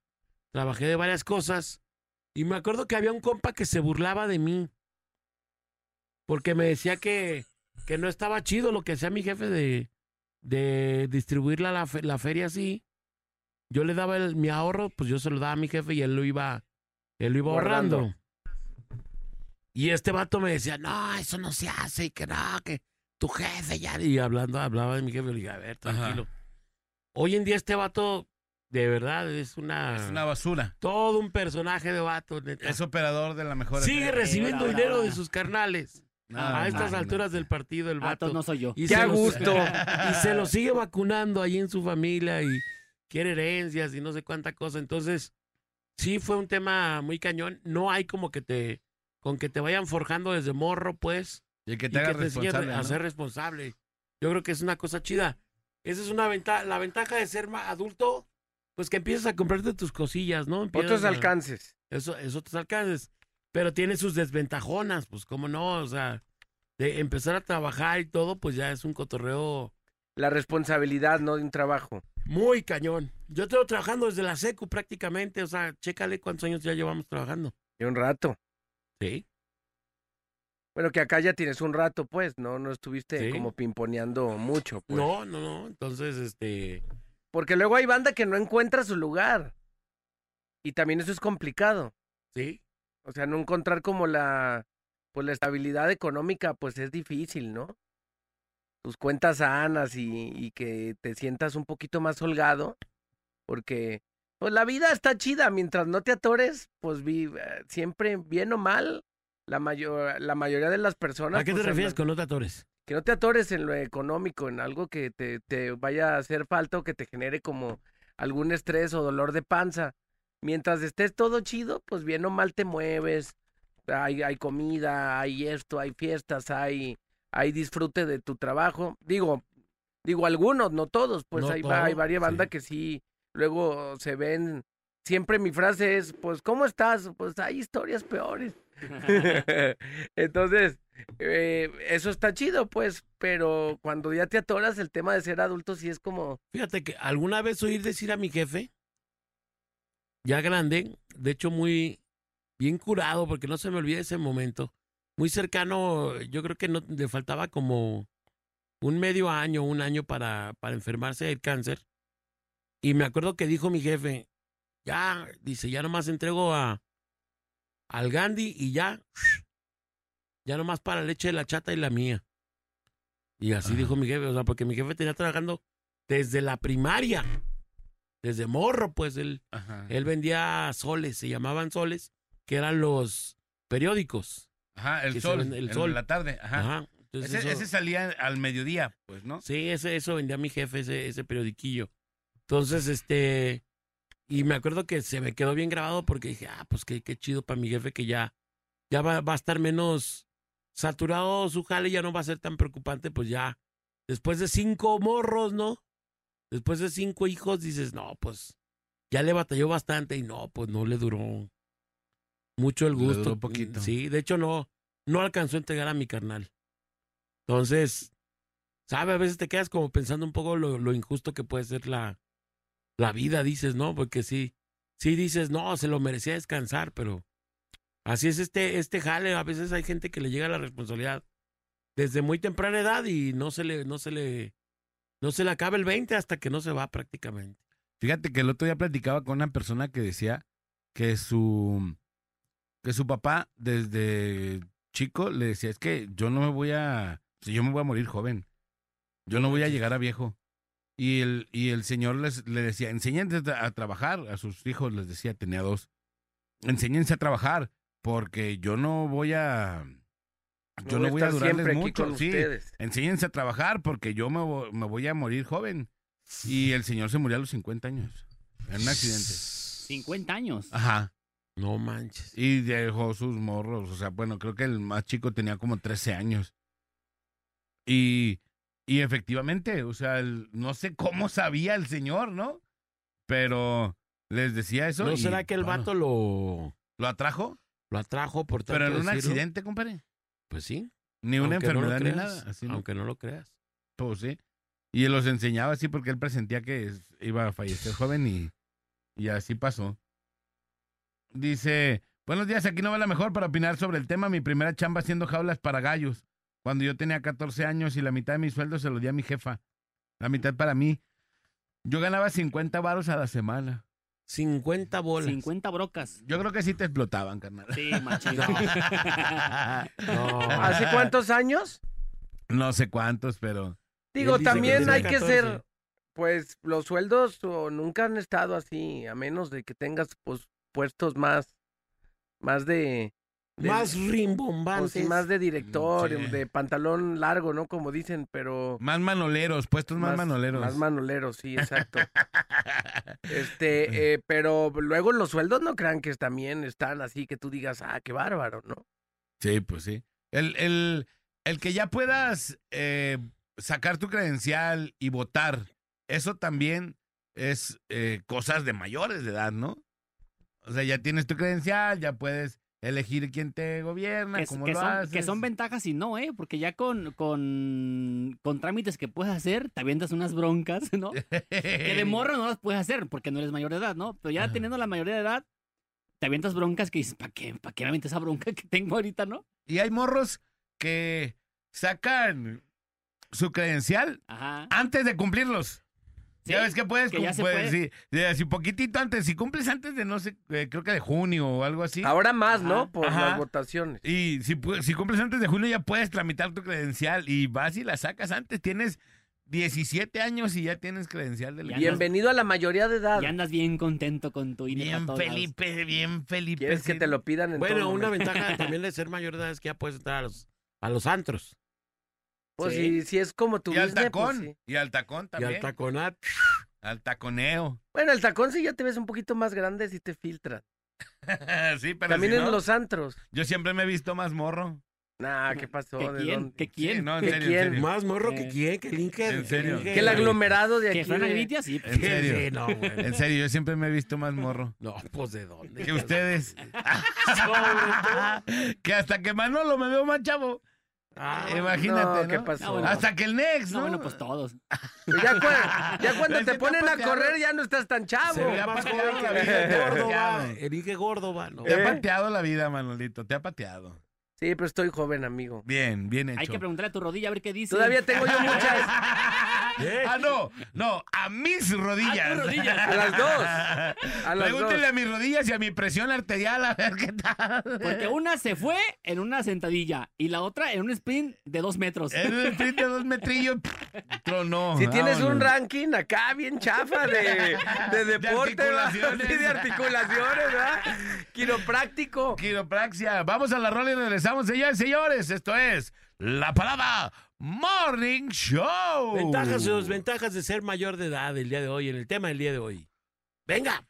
trabajé de varias cosas, y me acuerdo que había un compa que se burlaba de mí, porque me decía que, que no estaba chido lo que hacía mi jefe de, de distribuir la, la, fe- la feria así. Yo le daba el- mi ahorro, pues yo se lo daba a mi jefe y él lo iba, él lo iba ahorrando. Y este vato me decía, no, eso no se hace, y que no, que tu jefe ya. Y hablando, hablaba de mi jefe, le dije, a ver, tranquilo. Hoy en día este vato, de verdad, es una... Es una basura. Todo un personaje de vato, neta. Es operador de la mejor. Sigue recibiendo dinero de sus carnales. Nada a estas alturas del partido, el vato. no soy yo. Y ¡Qué a gusto! <laughs> y se lo sigue vacunando ahí en su familia y quiere herencias y no sé cuánta cosa. Entonces, sí fue un tema muy cañón. No hay como que te, con que te vayan forjando desde morro, pues, Y el que y te haga que te responsable. a ¿no? ser responsable. Yo creo que es una cosa chida. Esa es una ventaja, la ventaja de ser ma- adulto, pues que empiezas a comprarte tus cosillas, ¿no? Empiezas Otros a- alcances. Eso, eso te alcances. Pero tiene sus desventajonas, pues cómo no, o sea, de empezar a trabajar y todo, pues ya es un cotorreo La responsabilidad, ¿no? De un trabajo. muy cañón. Yo tengo trabajando desde la secu prácticamente, o sea, chécale cuántos años ya llevamos trabajando. Y un rato. Sí. Bueno, que acá ya tienes un rato, pues, ¿no? No estuviste Sí. como pimponeando mucho, pues. No, no, no. Entonces, este, Porque luego hay banda que no encuentra su lugar. Y también eso es complicado. sí. O sea, no encontrar como la, pues la estabilidad económica, pues es difícil, ¿no? Tus cuentas sanas y, y que te sientas un poquito más holgado, porque pues la vida está chida, mientras no te atores, pues vi, eh, siempre, bien o mal, la, mayor, la mayoría de las personas... ¿A qué te pues, refieres con no te atores? que no te atores en lo económico, en algo que te, te vaya a hacer falta o que te genere como algún estrés o dolor de panza. Mientras estés todo chido, pues bien o mal te mueves, hay, hay comida, hay esto, hay fiestas, hay, hay disfrute de tu trabajo. Digo, digo algunos, no todos, pues No hay, hay varias bandas sí. que sí, luego se ven, siempre mi frase es, pues, ¿cómo estás? Pues hay historias peores. <laughs> Entonces, eh, eso está chido, pues, pero cuando ya te atoras, el tema de ser adulto sí es como, Fíjate que alguna vez oír decir a mi jefe, ya grande, de hecho muy bien curado, porque no se me olvida ese momento, muy cercano, yo creo que no le faltaba como un medio año, un año para, para enfermarse del cáncer. Y me acuerdo que dijo mi jefe, ya, dice, ya nomás entrego a al Gandhi y ya, <sniffs> ya nomás para la leche de la chata y la mía. Y así Ajá. dijo mi jefe, o sea, porque mi jefe tenía trabajando desde la primaria, desde morro, pues él, Ajá. él vendía soles, se llamaban soles, que eran los periódicos. Ajá, el sol. el en sol. la tarde. Ajá. Ajá. Entonces Ese, eso- ese salía al mediodía, pues, ¿no? Sí, ese, eso vendía mi jefe, ese, ese periodiquillo. Entonces, este, y me acuerdo que se me quedó bien grabado porque dije, ah, pues qué, qué chido para mi jefe que ya, ya va, va a estar menos saturado su jale, ya no va a ser tan preocupante, pues ya, después de cinco morros, ¿no? Después de cinco hijos, dices, no, pues, ya le batalló bastante y no, pues no le duró mucho el Le gusto. duró poquito. Sí, de hecho no, no alcanzó a entregar a mi carnal. Entonces, ¿sabe? A veces te quedas como pensando un poco lo, lo injusto que puede ser la, la vida, dices, ¿no? Porque sí, sí dices, no, se lo merecía descansar, pero así es este, este jale. A veces hay gente que le llega la responsabilidad desde muy temprana edad y no se le, no se le, no se le acaba el 20 hasta que no se va prácticamente. Fíjate que el otro día platicaba con una persona que decía que su que su papá desde chico le decía, es que yo no me voy a, si yo me voy a morir joven. Yo no voy a llegar a viejo. Y el, y el señor les, le decía, enséñense a trabajar. A sus hijos les decía, tenía dos. Enséñense a trabajar, porque yo no voy a, yo no voy a durarles mucho. Sí, ustedes. enséñense a trabajar, porque yo me, me voy a morir joven. Y el señor se murió a los 50 años, en un accidente. 50 años. Ajá. No manches. Y dejó sus morros. O sea, bueno, creo que el más chico tenía como 13 años. Y, y efectivamente, o sea, el- no sé cómo sabía el señor, ¿no? Pero les decía eso. ¿No y, será que el bueno, vato lo, lo atrajo? lo atrajo por tanto Pero en un decirlo? accidente, compadre. Pues sí. Ni una aunque no enfermedad ni nada. Así no. Aunque no lo creas. Pues sí. Y él los enseñaba así porque él presentía que iba a fallecer joven y, y así pasó. Dice, buenos días, aquí no va la mejor para opinar sobre el tema. Mi primera chamba haciendo jaulas para gallos. Cuando yo tenía 14 años y la mitad de mi sueldo se lo di a mi jefa. La mitad para mí. Yo ganaba 50 varos a la semana. 50 bolas. 50 brocas. Yo creo que sí te explotaban, carnal. Sí, <laughs> machito. No. <laughs> <laughs> ¿Hace cuántos años? no sé cuántos, pero... Digo, que también tiene hay que 14. ser, pues, los sueldos o, nunca han estado así, a menos de que tengas, pues, puestos más, más de... de- Más pues, rimbombantes. sí, más de director, Sí. de pantalón largo, ¿no? Como dicen, pero... Más manoleros, puestos más, manoleros. Más manoleros, sí, exacto. <laughs> Este, eh, pero luego los sueldos no crean que también están así que tú digas, ah, qué bárbaro, ¿no? Sí, pues sí. El, el, el que ya puedas eh, sacar tu credencial y votar, eso también es eh, cosas de mayores de edad, ¿no? O sea, ya tienes tu credencial, ya puedes elegir quién te gobierna, cómo que lo son, haces. que son ventajas y no, ¿eh? Porque ya con, con, con trámites que puedes hacer, te avientas unas broncas, <laughs> ¿no? Que de morro no las puedes hacer porque no eres mayor de edad, ¿no? Pero ya Ajá. teniendo la mayoría de edad, te avientas broncas que dices, ¿para qué? ¿Para qué me aviento esa bronca que tengo ahorita, no? Y hay morros que sacan su credencial Ajá. antes de cumplirlos. Sí, ya ves que puedes, que ya cum- se puedes, puede. sí, de- así poquitito antes, si cumples antes de no sé, eh, creo que de junio o algo así. Ahora más, ¿no? Por Ajá. las votaciones. Y si, si cumples antes de junio ya puedes tramitar tu credencial y vas y la sacas antes. Tienes 17 años y ya tienes credencial del Ya equipo. Bienvenido a la mayoría de edad. Y andas bien contento con tu INE Bien. Felipe, bien Felipe. Quieres que sí. te lo pidan en Bueno, todo una momento. ventaja <laughs> también de ser mayor de edad es que ya puedes entrar a los, a los antros. Pues Sí. si, si es como tu Y al business, tacón. pues sí. Y al tacón Y también. al taconat. Al taconeo. Bueno, el tacón si ya te ves un poquito más grande si te filtra. <laughs> sí, pero También si en no, los antros. yo siempre me he visto más morro. Nah, ¿qué pasó? ¿Que ¿De quién? dónde? ¿Que quién? Sí, no, en ¿Que serio, quién? en serio. Más morro que Eh, quién, que el Inge. ¿en serio? Que el aglomerado de ¿Que aquí. Fran de- Agritia? Sí. En serio. Sí, no. En serio, yo siempre me he visto más morro. <laughs> No, pues de dónde. Que ustedes. <laughs> que hasta que Manolo me veo más chavo. Ah, Imagínate, no, ¿qué ¿no? pasó? Bueno. Hasta que el Next, ¿no? No, bueno, pues todos. Ya, cu- <laughs> ya cuando te ponen a correr ya no estás tan chavo. Se ve más pateado la vida, ha Córdoba. pateado. El Inge Córdoba, ¿no? Te ha ¿Eh? pateado la vida, Manolito. Te ha pateado. Sí, pero estoy joven, amigo. Bien, bien hecho. Hay que preguntarle a tu rodilla a ver qué dice. Todavía tengo yo <laughs> muchas. ¿Eh? Ah, no, no, a mis rodillas. A tus rodillas. <laughs> A las dos. A las Pregúntele dos. a mis rodillas y a mi presión arterial a ver qué tal. Porque una se fue en una sentadilla y la otra en un sprint de dos metros. En el sprint de dos metrillos, tronó. Si tienes un ranking acá bien chafa de, de deporte, ¿verdad? articulaciones. Sí, de articulaciones, ¿verdad? Quiropráctico. Quiropraxia. Vamos a la rola y regresamos, señores, señores. Esto es La Parada Morning Show. Ventajas y desventajas de ser mayor de edad el día de hoy, en el tema del día de hoy. ¡Venga!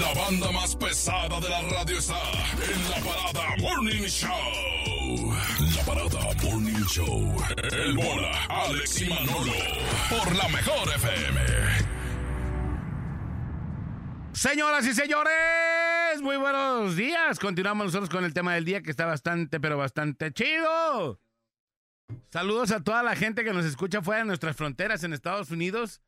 La banda más pesada de la radio está en la parada Morning Show. La parada Morning Show. El bola, Alex y Manolo. Por la mejor FM. Señoras y señores, muy buenos días. Continuamos nosotros con el tema del día que está bastante, pero bastante chido. Saludos a toda la gente que nos escucha fuera de nuestras fronteras en Estados Unidos,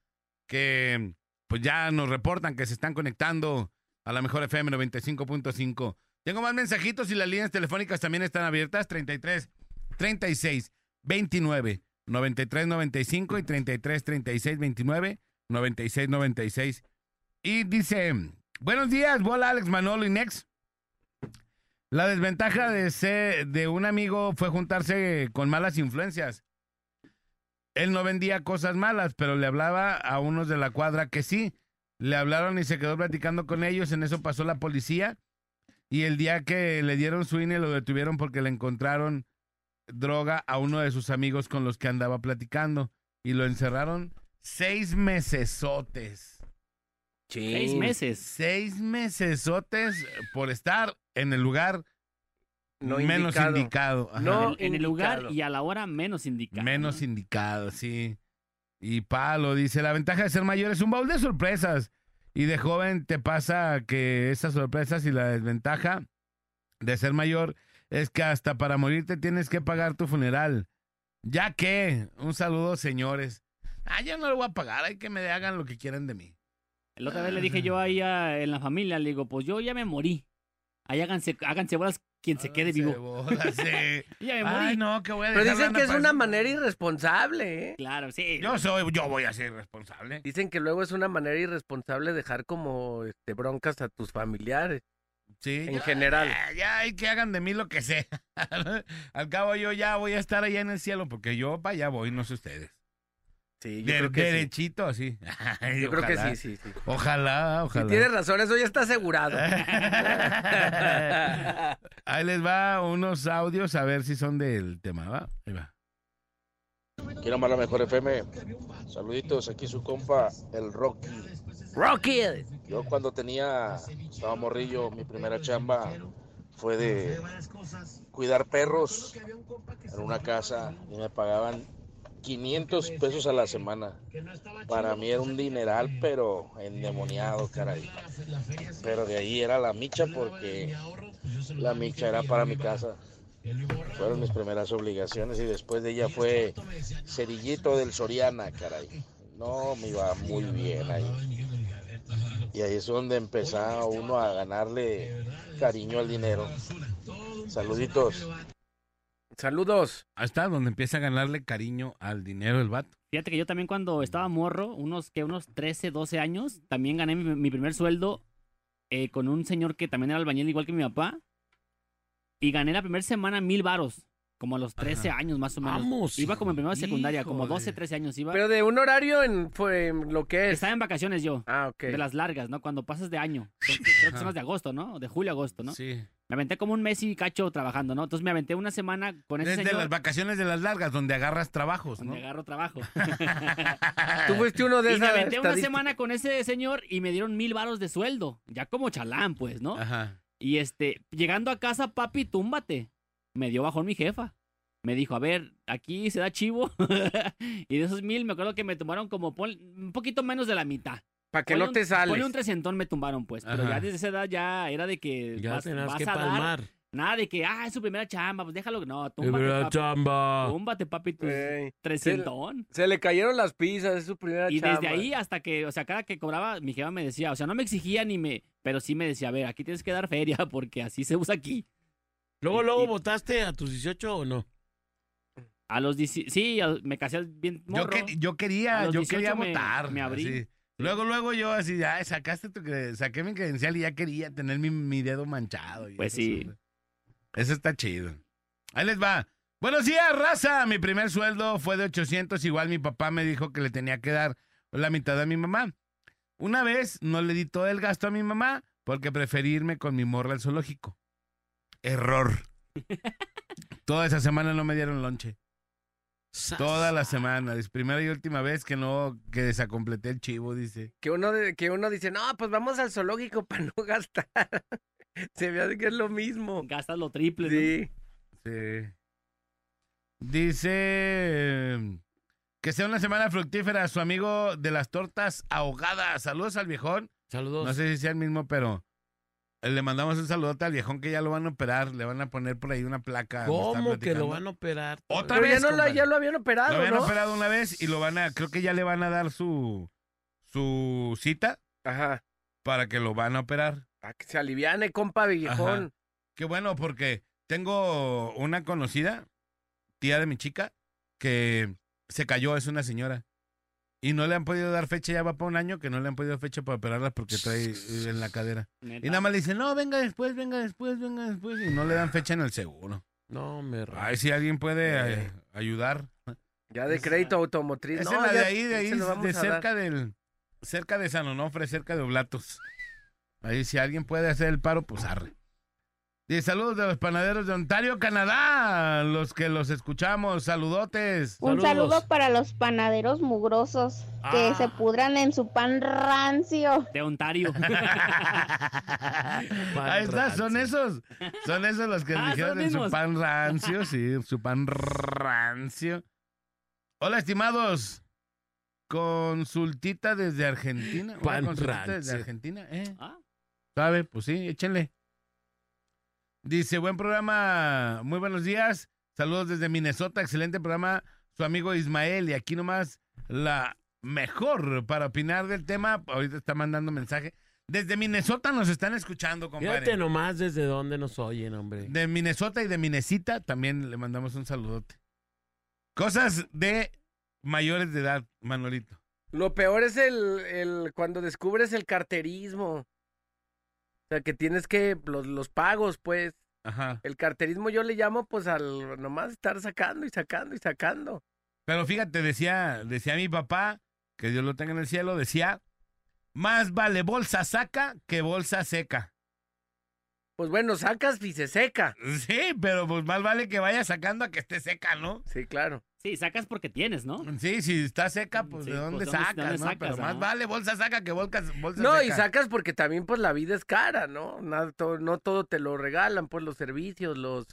que pues ya nos reportan que se están conectando a la mejor FM 95.5. Tengo más mensajitos y las líneas telefónicas también están abiertas, 33 36 29 93 95 y 33 36 29 96 96. Y dice, buenos días, bola Alex Manolo y Nex. La desventaja de, ser, de un amigo fue juntarse con malas influencias. Él no vendía cosas malas, pero le hablaba a unos de la cuadra que sí. Le hablaron y se quedó platicando con ellos. En eso pasó la policía. Y el día que le dieron su INE lo detuvieron porque le encontraron droga a uno de sus amigos con los que andaba platicando. Y lo encerraron seis mesesotes. Seis meses. Seis mesesotes por estar en el lugar No menos indicado. indicado. No. En, en el lugar indicado. y a la hora menos indicada. Menos ¿no? indicado, sí. Y Palo dice, la ventaja de ser mayor es un baúl de sorpresas. Y de joven te pasa que esas sorpresas y la desventaja de ser mayor es que hasta para morirte tienes que pagar tu funeral. Ya que, un saludo señores. Ah, ya no lo voy a pagar, hay que me hagan lo que quieran de mí. La otra vez le dije yo ahí a- en la familia, le digo, pues yo ya me morí. Ahí háganse, háganse bolas quien se quede vivo. Bolas, sí. <laughs> Ya me morí. Ay, no, que voy a Pero dicen que es una eso. manera irresponsable, ¿eh? Claro, sí. Yo soy, yo voy a ser responsable. Dicen que luego es una manera irresponsable dejar como este, broncas a tus familiares. Sí, En ya, general. Ya, ya hay que hagan de mí lo que sea. <laughs> Al cabo yo ya voy a estar allá en el cielo porque yo para allá voy, no sé ustedes. Sí, yo De- creo que sí. derechito así. <laughs> Ay, Yo creo que sí, sí, sí. Ojalá, ojalá. tienes razón, eso ya está asegurado. <laughs> Ahí les va unos audios a ver si son del tema, ¿va? Ahí va. Quiero más la mejor FM. Saluditos, aquí su compa, el Rocky. Rocky. Yo cuando tenía, estaba morrillo, mi primera chamba fue de cuidar perros en una casa y me pagaban 500 pesos a la semana. Para mí era un dineral, pero endemoniado, caray. Pero de ahí era la micha porque la micha era para mi casa. Fueron mis primeras obligaciones y después de ella fue cerillito del Soriana, caray. No, me iba muy bien ahí. Y ahí es donde empezaba uno a ganarle cariño al dinero. Saluditos. Saludos. Ahí está, donde empieza a ganarle cariño al dinero el vato. Fíjate que yo también cuando estaba morro, unos que unos 13, 12 años, también gané mi, mi primer sueldo eh, con un señor que también era albañil igual que mi papá. Y gané la primera semana mil varos, como a los 13 años más o menos. Vamos. Iba como en primera secundaria, como Híjole. 12, 13 años iba. Pero de un horario en, fue en lo que es. Estaba en vacaciones yo. Ah, ok. De las largas, ¿no? Cuando pasas de año. <laughs> Creo que son las de agosto, ¿no? De julio a agosto, ¿no? Sí. Me aventé como un mes y cacho trabajando, ¿no? Entonces me aventé una semana con ese Desde señor las vacaciones de las largas, donde agarras trabajos, ¿no? donde agarro trabajo. <laughs> Tú fuiste uno de y me esas aventé una semana con ese señor y me dieron mil varos de sueldo. Ya como chalán, pues, ¿no? Ajá. Y este, llegando a casa, papi, túmbate. Me dio bajón mi jefa. Me dijo, a ver, aquí se da chivo. <laughs> y de esos mil, me acuerdo que me tumbaron como un poquito menos de la mitad. Para que Ponle no te sales. Ponle un trescientón me tumbaron, pues. Pero Ajá. ya desde esa edad ya era de que Ya vas, tenías vas que a dar. palmar. Nada de que, ah, es su primera chamba, pues déjalo. No, túmbate, Primera papi. chamba. Túmbate, papi, tu Ey, trescientón. Se le cayeron las pizzas, es su primera Y chamba. desde ahí hasta que, o sea, cada que cobraba, mi jefa me decía, o sea, no me exigía ni me, pero sí me decía, a ver, aquí tienes que dar feria <laughs> porque así se usa aquí. Luego, Y- luego y- votaste a tus 18 o no? A los 10, sí, me casé bien Yo, que- quería, yo 18 quería me- votar. me abrí. así. Luego, luego yo así, ya sacaste tu saqué mi credencial y ya quería tener mi, mi dedo manchado. y Pues eso, sí. Eso, eso está chido. Ahí les va. Buenos días, raza. Mi primer sueldo fue de 800. Igual mi papá me dijo que le tenía que dar la mitad a mi mamá. Una vez no le di todo el gasto a mi mamá porque preferí irme con mi morra al zoológico. Error. <laughs> Toda esa semana no me dieron lonche. Toda la semana. Es primera y última vez que no, que desacompleté el chivo, dice. Que uno, que uno dice, no, pues vamos al zoológico para no <laughs> gastar. Se me hace que es lo mismo. Gastas lo triple, ¿no? Sí. Sí. Dice que sea una semana fructífera. Su amigo de las tortas ahogadas. Saludos al viejón. Saludos. No sé si sea el mismo, pero le mandamos un saludote al viejón que ya lo van a operar. Le van a poner por ahí una placa. ¿Cómo que lo van a operar? Otra Pero ya, vez, no la- compadre. ya lo habían operado, Lo habían ¿no? operado una vez y lo van a, creo que ya le van a dar su, su cita Ajá. para que lo van a operar. Para que se aliviane, compa viejón. Ajá. Qué bueno, porque tengo una conocida, tía de mi chica, que se cayó, es una señora. Y no le han podido dar fecha, ya va para un año que no le han podido dar fecha para operarla porque trae en la cadera. Neta. Y nada más le dicen, no, venga después, venga después, venga después. Y no le dan fecha en el seguro. No, me Ay, si alguien puede eh, Eh. ayudar. Ya de crédito automotriz. Esa no, es la ya de ahí, de ahí, de cerca del, cerca de San Onofre, cerca de Oblatos. Ahí si alguien puede hacer el paro, pues arre. Y saludos de los panaderos de Ontario, Canadá, los que los escuchamos, saludotes. Un Saludos. saludo para los panaderos mugrosos que Ah. se pudran en su pan rancio. De Ontario. <laughs> Ahí está, son esos, son esos los que <laughs> Ah, dijeron en su pan rancio, sí, su pan rancio. Hola, estimados. Consultita desde Argentina. Una Pan consultita desde rancio. Argentina, ¿eh? Ah, ¿Sabe? Pues sí, échenle. Dice, buen programa, muy buenos días. Saludos desde Minnesota, excelente programa. Su amigo Ismael, y aquí nomás la mejor para opinar del tema. Ahorita está mandando mensaje. Desde Minnesota nos están escuchando, compadre. Fíjate nomás desde dónde nos oyen, hombre. De Minnesota y de Minnesita también le mandamos un saludote. Cosas de mayores de edad, Manolito. Lo peor es el, el cuando descubres el carterismo. O sea, que tienes que, los, los pagos, pues. Ajá. El carterismo yo le llamo, pues, al nomás estar sacando y sacando y sacando. Pero fíjate, decía, decía mi papá, que Dios lo tenga en el cielo, decía, más vale bolsa saca que bolsa seca. Pues bueno, sacas y se seca. Sí, pero pues más vale que vaya sacando a que esté seca, ¿no? Sí, claro. Sí, sacas porque tienes, ¿no? Sí, si está seca, pues Sí, ¿de dónde pues, ¿dónde- sacas, dónde no? sacas, Pero más vale bolsa saca que bolsa, bolsa No, y sacas porque también pues la vida es cara, ¿no? Nada, no todo te lo regalan, pues los servicios, los...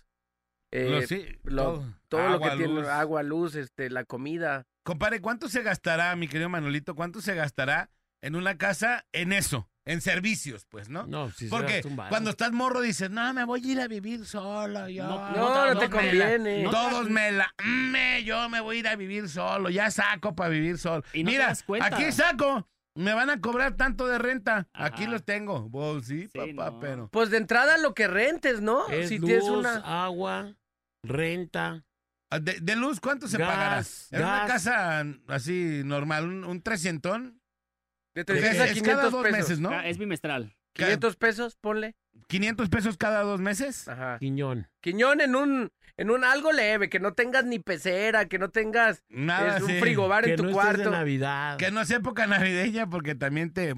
eh, Lo- sí, lo- todo. todo lo que tiene, agua, luz, este, la comida. Compadre, ¿cuánto se gastará, mi querido Manolito? ¿Cuánto se gastará en una casa en eso? En servicios, pues, ¿no? No, si Porque cuando estás morro dices, no, me voy a ir a vivir solo, yo. No, No, no, no te la- conviene. no- Todos me la... me, yo me voy a ir a vivir solo, ya saco para vivir solo. Y no te Mira, das cuenta. aquí saco, me van a cobrar tanto de renta. Aquí los tengo. Pues sí, Sí, papá, no. pero... Pues de entrada lo que rentes, ¿no? Es si luz, tienes una... agua, renta. Ah, De, de luz, ¿cuánto se Gas, pagará? En una casa así normal, un, un trecientón. De Es, 300 a es 500 cada dos pesos. meses, ¿no? Ah, Es bimestral. 500 pesos, ponle. 500 pesos cada dos meses. Ajá. Quiñón. Quiñón en un, en un algo leve, que no tengas ni pecera, que no tengas Nada es un así. frigobar Que en tu no estés de cuarto, Navidad. Que no es época navideña porque también te...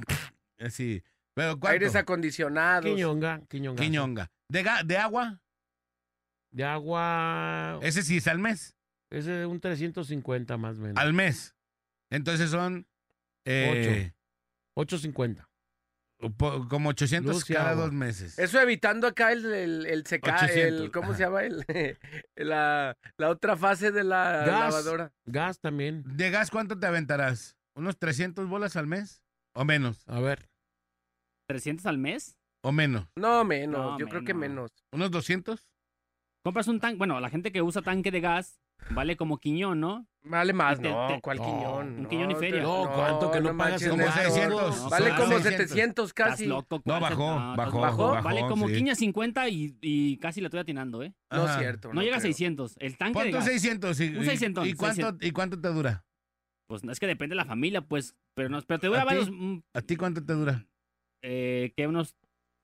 Así. Pero ¿cuánto? aires acondicionados. Quiñonga, quiñonga. Quiñonga. ¿De, ga- ¿De agua? De agua. Ese sí es al mes. Ese de un 350 más o menos. Al mes. Entonces son... eh, 850. po- como 800 Luz y cada dos meses. Eso evitando acá el, el, el seca, 800, el, ¿cómo ajá. se llama? El, <laughs> la, la otra fase de la Gas. lavadora. Gas también. ¿De gas cuánto te aventarás? ¿Unos 300 bolas al mes? ¿O menos? A ver. 300 al mes. ¿O menos? No, menos, No, yo creo que menos. menos. ¿Unos 200? Compras un tanque. Bueno, la gente que usa tanque de gas vale como quiñón, ¿no? Vale más, Te- no, te- ¿cuál no, quiñón? un quiñón y feria. No, ¿cuánto que no pagas manches, como Neto. 600? Vale No, como 600. 700 Estás casi. loco. No, ¿cuál bajó, se- bajó, bajó, Vale bajó, como sí. 550 y, y casi la estoy atinando, ¿eh? No es cierto. No, llega a creo. 600. El tanque de tus gas. 600. ¿Y, Un 600, ¿y, cuánto, 600. ¿Y cuánto te dura? Pues no es que depende de la familia, pues. Pero, no, pero te dura ¿A varios. mm, ¿A ti cuánto te dura? eh, que unos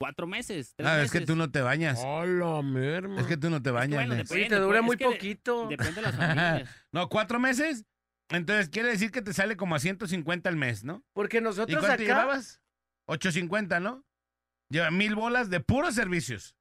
cuatro meses. Tres Ah, es que tú no te bañas. Hola, merma. Es que tú no te bañas. bueno, depende. Sí, te dura pues, muy es que de- poquito. Depende de las <laughs> familias. No, cuatro meses. Entonces quiere decir que te sale como a 150 al mes, ¿no? Porque ¿Y nosotros cuánto acá... llevabas? 850, ¿no? Lleva mil bolas de puros servicios.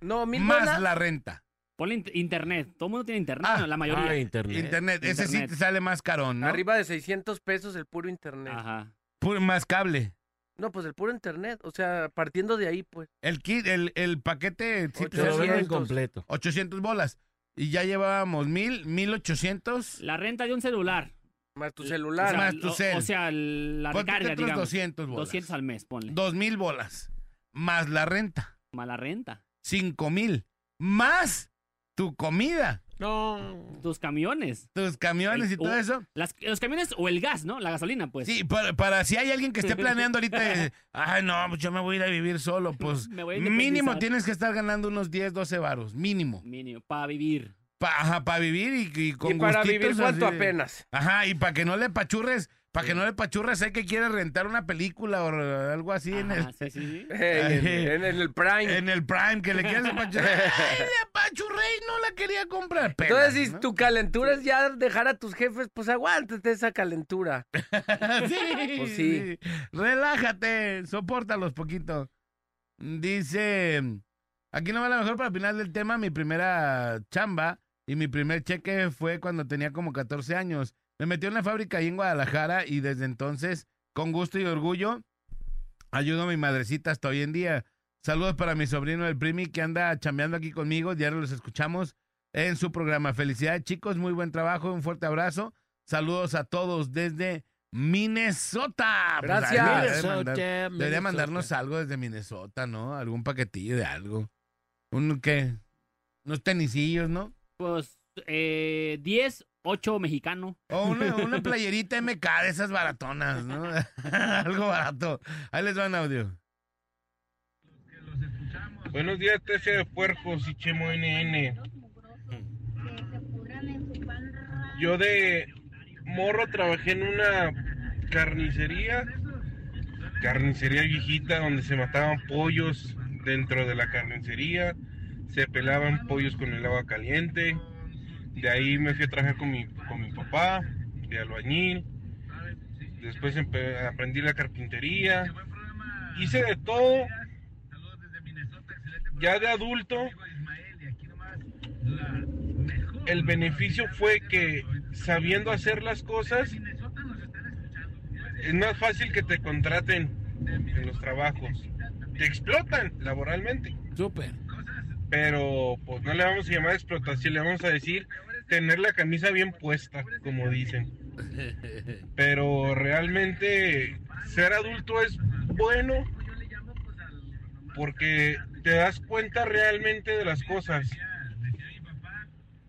No, mil más bolas. la renta. Ponle int- internet. Todo el mundo tiene internet. Ah, bueno, la mayoría. Ah, internet. Internet. Ese sí te sale más carón, ¿no? Arriba de 600 pesos el puro internet. Ajá. Puro- más cable. No, pues el puro internet. O sea, partiendo de ahí, pues. El kit, el, el paquete, sí, Te lo venden 800. completo. 800 bolas. Y ya llevábamos mil, mil ochocientos. La renta de un celular. Más tu O celular. sea, Más tu lo- cel. O sea, la Ponte recarga, otros digamos. 200 bolas. 200 al mes, ponle. Dos mil bolas. Más la renta. Mala renta. Cinco mil. Más tu comida. No. Tus camiones. Tus camiones El- y todo eso. Las- los camiones o el gas, ¿no? La gasolina, pues. Sí, para, para si hay alguien que esté planeando ahorita, <laughs> ay, no, pues yo me voy a ir a vivir solo, pues <laughs> Me voy a mínimo tienes que estar ganando unos 10, 12 varos, mínimo. Mínimo, para vivir. Para vivir y, y con y para vivir, ¿cuánto de- apenas? Ajá, y para que no le pachurres, para que no le pachurres, hay que quieres rentar una película o algo así en, el, sí, sí, sí. <laughs> en, en el Prime. en el Prime, que le quieres apachurrar. <laughs> Ay, le apachurré y no la quería comprar. Pelas, Entonces, si ¿no? tu calentura es ya dejar a tus jefes, pues aguántate esa calentura. <laughs> sí, Pues sí. Relájate, sopórtalos poquito. Dice, aquí no va la mejor para el final del tema, mi primera chamba y mi primer cheque fue cuando tenía como 14 años. Me metió en la fábrica ahí en Guadalajara y desde entonces, con gusto y orgullo, ayudo a mi madrecita hasta hoy en día. Saludos para mi sobrino el Primi que anda chambeando aquí conmigo, diario los escuchamos en su programa. Felicidades chicos, muy buen trabajo, un fuerte abrazo. Saludos a todos desde Minnesota. Pues, Gracias. debería Minnesota, mandar- Debería Minnesota. mandarnos algo desde Minnesota, ¿no? Algún paquetillo de algo. ¿Un qué? Unos tenisillos, ¿no? Pues, eh, 10, 8 mexicano. O una, <laughs> una playerita MK de esas baratonas, ¿no? <laughs> algo barato. Ahí les va un audio. Buenos días, TC de Puercos y Chemo NN. Yo de morro trabajé en una carnicería, carnicería viejita donde se mataban pollos dentro de la carnicería, se pelaban pollos con el agua caliente. De ahí me fui a trabajar con mi, con mi papá, de albañil. Después aprendí la carpintería. Hice de todo ya de adulto, el beneficio fue que sabiendo hacer las cosas, es más fácil que te contraten en los trabajos. Te explotan laboralmente. Súper. Pero pues no le vamos a llamar explotación, le vamos a decir tener la camisa bien puesta, como dicen. <laughs> Pero realmente ser adulto es bueno porque te das cuenta realmente de las cosas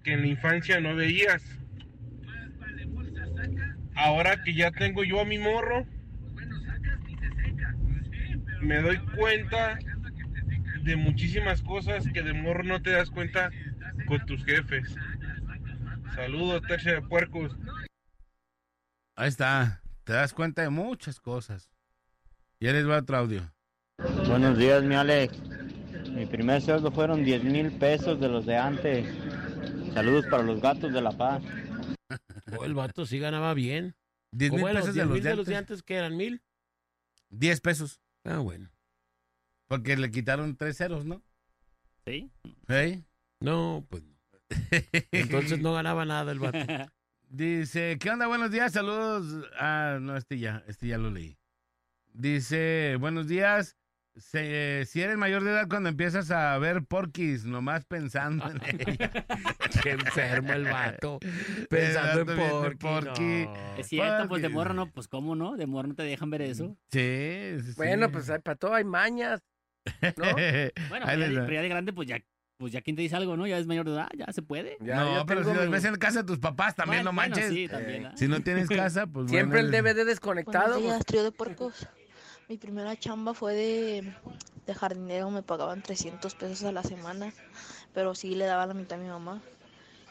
que en la infancia no veías. Ahora que ya tengo yo a mi morro, me doy cuenta de muchísimas cosas que de morro no te das cuenta con tus jefes. Saludos, tercia de puercos. Ahí está. Te das cuenta de muchas cosas. Y eres va otro audio. Buenos días, mi Alex. Mi primer sueldo fueron 10 mil pesos de los de antes. Saludos para los gatos de La Paz. Oh, el vato sí ganaba bien. 10 mil Bueno, pesos de 10 los de de los de antes. antes, que eran mil. 10 pesos. Ah, bueno. Porque le quitaron tres ceros, ¿no? ¿Sí? ¿Sí? No, pues no. Entonces no ganaba nada el vato. <laughs> Dice, ¿qué onda? Buenos días, saludos. Ah, no, este ya, este ya lo leí. Dice, buenos días. Se- si eres mayor de edad cuando empiezas a ver porquis, nomás pensando en <laughs> ella. Qué enfermo el vato. Pensando en El vato no. Es cierto, pues de morro no, pues cómo no, de morro no te dejan ver eso. Sí, sí, sí. Bueno, pues hay- para todo hay mañas. <laughs> ¿no? Bueno, Ahí pero ya, les de- va. pero ya de grande, pues ya, pues ya quien te dice algo, ¿no? Ya es mayor de edad, ya se puede. Ya- no, ya pero si tengo las mi- ves en casa de tus papás también, Bueno, no bueno, manches. sí, también, ¿ah? Si no tienes casa, pues <laughs> Siempre bueno, el eres- DVD desconectado. Buenos pues. días, trío de puercos. Mi primera chamba fue de, de jardinero, me pagaban 300 pesos a la semana, pero sí le daba la mitad a mi mamá.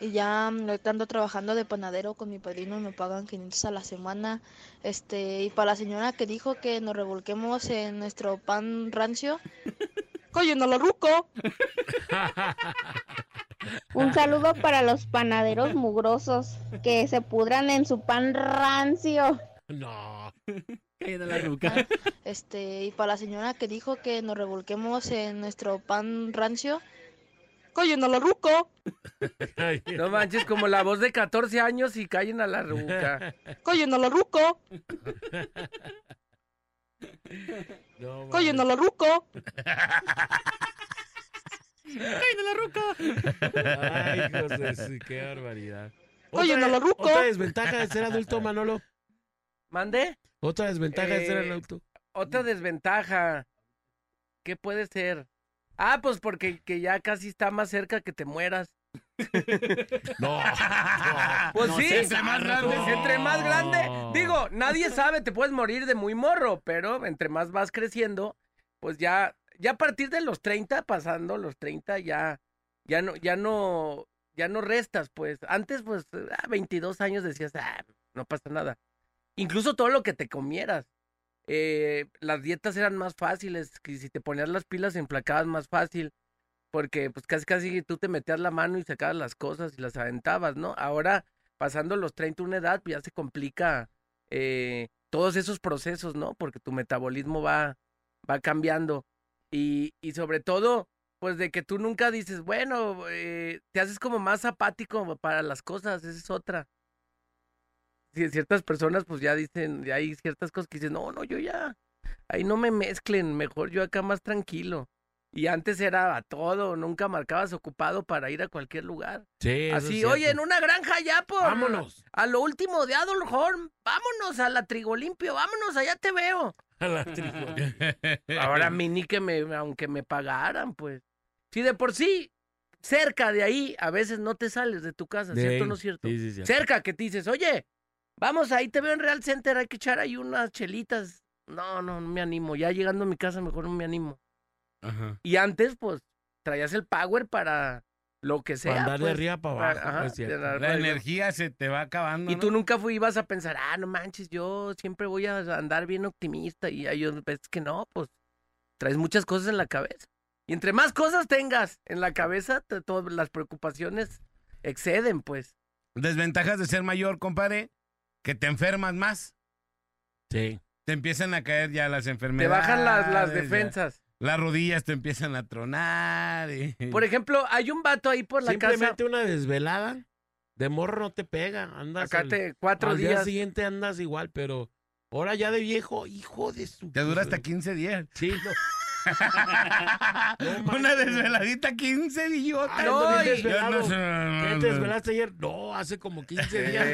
Y ya mm, ando trabajando de panadero con mi padrino y me pagan 500 a la semana. Este, y para la señora que dijo que nos revolquemos en nuestro pan rancio, <laughs> ¡Coño, no lo ruco! <laughs> Un saludo para los panaderos mugrosos que se pudran en su pan rancio. No. <laughs> Cayendo la ruca. Este, y para la señora que dijo que nos revolquemos en nuestro pan rancio, ¡Coño, no lo ruco! <laughs> No manches, como la voz de 14 años y callen a la ruca. <laughs> ¡Coño, no lo ruco! No, ¡Coño, no lo ruco! Cayendo la ruca. Ay, hijos de su- qué barbaridad. Otra- no lo ruco. Otra desventaja de ser adulto, <laughs> Manolo. ¿Mandé? Otra desventaja de ser Eh, adulto. Otra desventaja. ¿Qué puede ser? Ah, pues porque que ya casi está más cerca que te mueras. <laughs> <laughs> No. Pues No sí, seas entre más grande, entre más grande. Digo, nadie sabe, te puedes morir de muy morro, pero entre más vas creciendo, pues ya, ya a partir de los 30, pasando los 30, ya, ya no, ya no, ya no restas, pues. Antes, pues, a 22 años decías, ah, no pasa nada. Incluso todo lo que te comieras. Eh, las dietas eran más fáciles, que si te ponías las pilas emplacabas más fácil, porque pues casi casi tú te metías la mano y sacabas las cosas y las aventabas, ¿no? Ahora, pasando los 30 una edad, pues ya se complica eh, todos esos procesos, ¿no? Porque tu metabolismo va, va cambiando. Y, y sobre todo, pues de que tú nunca dices, bueno, eh, te haces como más apático para las cosas, esa es otra. Ciertas personas pues ya dicen, ya hay ciertas cosas que dicen, no, no, yo ya, ahí no me mezclen, mejor yo acá más tranquilo. Y antes era a todo, nunca marcabas ocupado para ir a cualquier lugar. Sí, Así, oye, en una granja ya por... Vámonos. A lo último de Adolf Horn, vámonos a la Trigo Limpio, vámonos, allá te veo. <laughs> A la tribu. Ahora a <laughs> mí ni que me, aunque me pagaran, pues. Si de por sí, cerca de ahí, a veces no te sales de tu casa, ¿cierto o no es cierto? Sí, sí, sí. Cerca que te dices, oye, vamos, ahí te veo en Real Center, hay que echar ahí unas chelitas. No, no, no me animo. Ya llegando a mi casa, mejor no me animo. Ajá. Y antes, pues, traías el power para lo que sea. Para andar de pues, arriba para para- abajo. ajá, La energía se te va acabando. Y ¿no? tú nunca fui, ibas a pensar, ah, no manches, yo siempre voy a andar bien optimista. Y hay veces que no, pues traes muchas cosas en la cabeza. Y entre más cosas tengas en la cabeza, te- todas las preocupaciones exceden, pues. Desventajas de ser mayor, compadre, que te enfermas más. Sí. Te empiezan a caer ya las Te enfermedades. bajan las, las ya. defensas. Las rodillas te empiezan a tronar. y- Por ejemplo, hay un vato ahí por la casa. Simplemente una desvelada De morro no te pega, andas. Acá al- te cuatro al día días. siguiente andas igual, pero ahora ya de viejo, hijo de su. Te dura hasta 15 días. Sí, no. Una desveladita 15 días. Ay, ando bien y- desvelado. Yo no sé. ¿Qué te desvelaste ayer? No, hace como 15 días.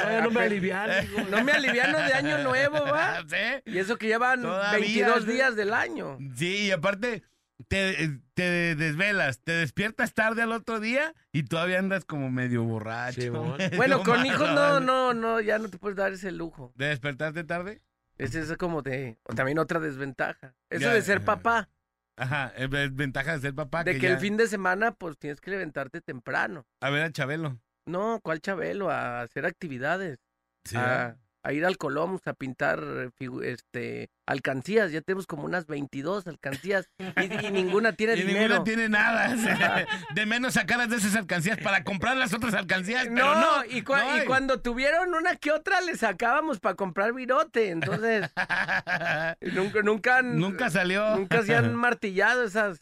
Todavía no me alivian. hijo. No me aliviano de año nuevo, ¿va? <laughs> ¿Sí? Y eso que llevan Todavía, 22 ¿sí? días del año. Sí, y aparte te, te desvelas, te despiertas tarde al otro día y todavía andas como medio borracho. Medio <laughs> Bueno, con hijos no, no, no, ya no te puedes dar ese lujo. ¿De despertarte tarde? Ese es como de, o también otra desventaja. Eso Ya, de ser papá, Ajá, ventaja de ser papá. de que, ya- el fin de semana pues tienes que levantarte temprano. A ver a Chabelo. No, ¿cuál Chabelo? A hacer actividades. Sí, a, a ir al Colomos a pintar eh, este alcancías. Ya tenemos como unas 22 alcancías y, y ninguna <laughs> tiene y dinero. ninguna tiene nada. <laughs> De menos sacarlas de esas alcancías para comprar las otras alcancías. Pero No, no, y, no cuando tuvieron una que otra le sacábamos para comprar virote. Entonces, <laughs> nunca, nunca, Nunca salió. nunca se han martillado esas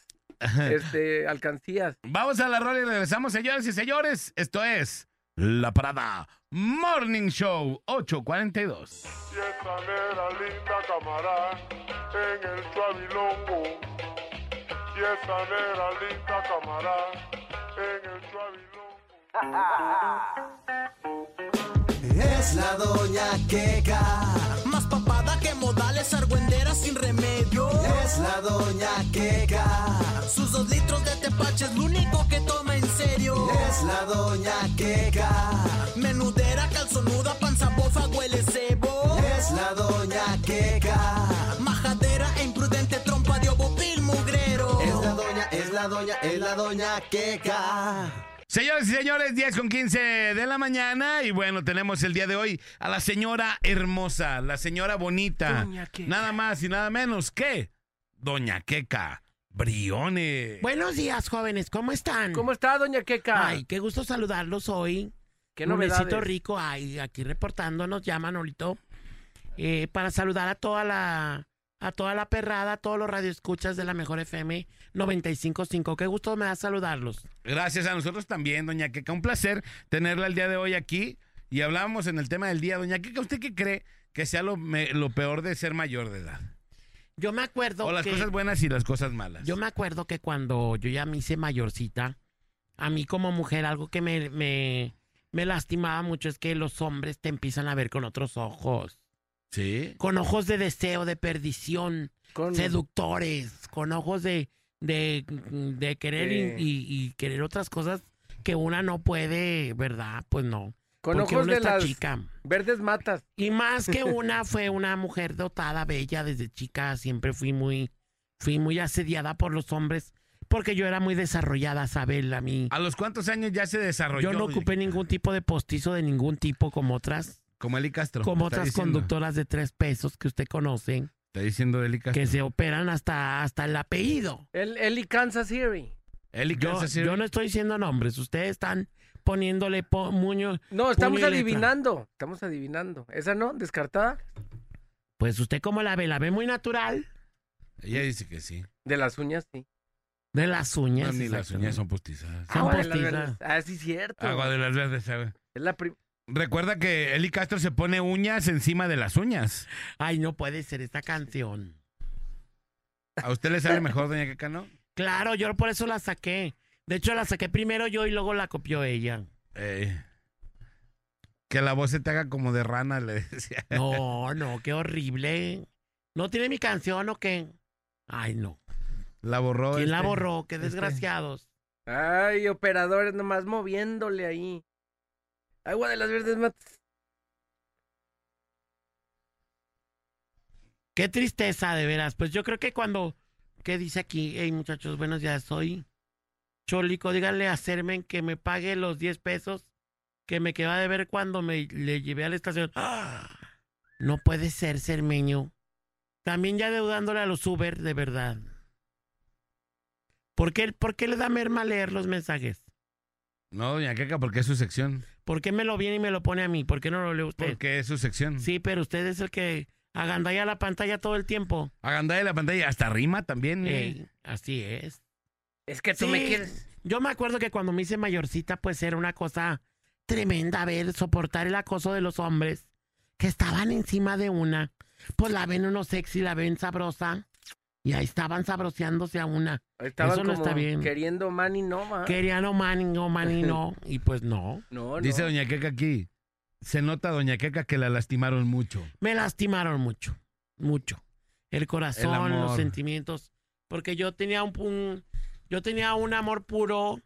este, alcancías. Vamos a la rola y regresamos, señores y señores. Esto es La Parada Morning Show 842. Y esa nera linda camará en el suavilongo. Y esa nera linda camará en el suavilongo. Es la doña Queca. Más papada que modales, argüendera sin remedio. Es la doña Queca. Sus dos litros de tepache es lo único que toma en serio. Es la doña Queca. Menudera, calzonuda, panza bofa, huele cebo. Es la doña Queca. Majadera e imprudente, trompa de obopil mugrero. Es la doña, es la doña, es la doña Queca. Señores y señores, 10 con 15 de la mañana. Y bueno, tenemos el día de hoy a la señora hermosa, la señora bonita. Doña Queca. Nada más y nada menos que Doña Queca Briones. Buenos días, jóvenes, ¿cómo están? ¿Cómo está, doña Queca? Ay, qué gusto saludarlos hoy. ¿Qué novedades? rico, ay, aquí reportándonos, llaman ahorita. eh, para saludar a toda la a toda la perrada, a todos los radioescuchas de la Mejor FM 955. Qué gusto me da saludarlos. Gracias a nosotros también, Doña Queca. Un placer tenerla el día de hoy aquí. Y hablábamos en el tema del día. Doña Queca, ¿usted qué cree que sea lo, me- lo peor de ser mayor de edad? Yo me acuerdo O las que cosas buenas y las cosas malas. yo me acuerdo que cuando yo ya me hice mayorcita, a mí como mujer algo que me, me, me lastimaba mucho es que los hombres te empiezan a ver con otros ojos. Sí. Con ojos de deseo, de perdición, Con- seductores, con ojos de, de, de querer y, y querer otras cosas que una no puede, ¿verdad? Pues no. Con porque ojos uno de está las chica. verdes matas. Y más que <laughs> una fue una mujer dotada, bella desde chica. Siempre fui muy, fui muy asediada por los hombres porque yo era muy desarrollada, Sabel, a mí. ¿A los cuántos años ya se desarrolló? Yo no ocupé ningún tipo de postizo de ningún tipo como otras, Como Eli Castro. como otras diciendo. conductoras de tres pesos que usted conoce, Está diciendo Eli Castro. que se operan hasta, hasta el apellido. El, Eli Kansas City. Eli Kansas City. yo no estoy diciendo nombres, ustedes están poniéndole po- muño. No, estamos letra. adivinando. Estamos adivinando. ¿Esa no? ¿Descartada? Pues usted cómo la ve, la ve muy natural. Ella dice que sí. De las uñas, sí. De las uñas. No, ni las uñas son postizas. Son Agua de las postizas. Ah, sí, cierto. Agua de las verdes. Es la prim- Recuerda que Eli Castro se pone uñas encima de las uñas. Ay, no puede ser esta canción. ¿A usted le sale mejor, doña Queca, no? Claro, yo por eso la saqué. De hecho, la saqué primero yo y luego la copió ella. Eh, que la voz se te haga como de rana, le decía. No, no, qué horrible. ¿No tiene mi canción o qué? Ay, no. La borró. ¿Quién la este. borró? Qué este. desgraciados. Ay, operadores nomás moviéndole ahí. Agua de las verdes matas. Qué tristeza, de veras. Pues yo creo que cuando... ¿Qué dice aquí? Hey, muchachos, buenos días. Soy Cholico. Díganle a Sermen que me pague los 10 pesos que me queda de ver cuando me le llevé a la estación. ¡Ah! <gasps> No puede ser, Cermeño. También ya deudándole a los Uber, de verdad. ¿Por qué, ¿Por qué le da merma leer los mensajes? No, doña Queca, porque es su sección. ¿Por qué me lo viene y me lo pone a mí? ¿Por qué no lo lee usted? Porque es su sección. Sí, pero usted es el que agandalla la pantalla todo el tiempo. Agandalla la pantalla, hasta rima también. ¿eh? Así es. Es que tú Sí, me quieres. Yo me acuerdo que cuando me hice mayorcita, pues era una cosa tremenda ver, soportar el acoso de los hombres que estaban encima de una. Pues la ven uno sexy, la ven sabrosa. Y ahí estaban sabroseándose a una. Estaban Eso no como está bien. queriendo man y no, ma. Querían o man, o man y no. <laughs> Y pues no. No, no. Dice Doña Queca aquí. Se nota, Doña Queca, que la lastimaron mucho. Me lastimaron mucho. Mucho. El corazón, los sentimientos. Porque yo tenía un, un- yo tenía un amor puro,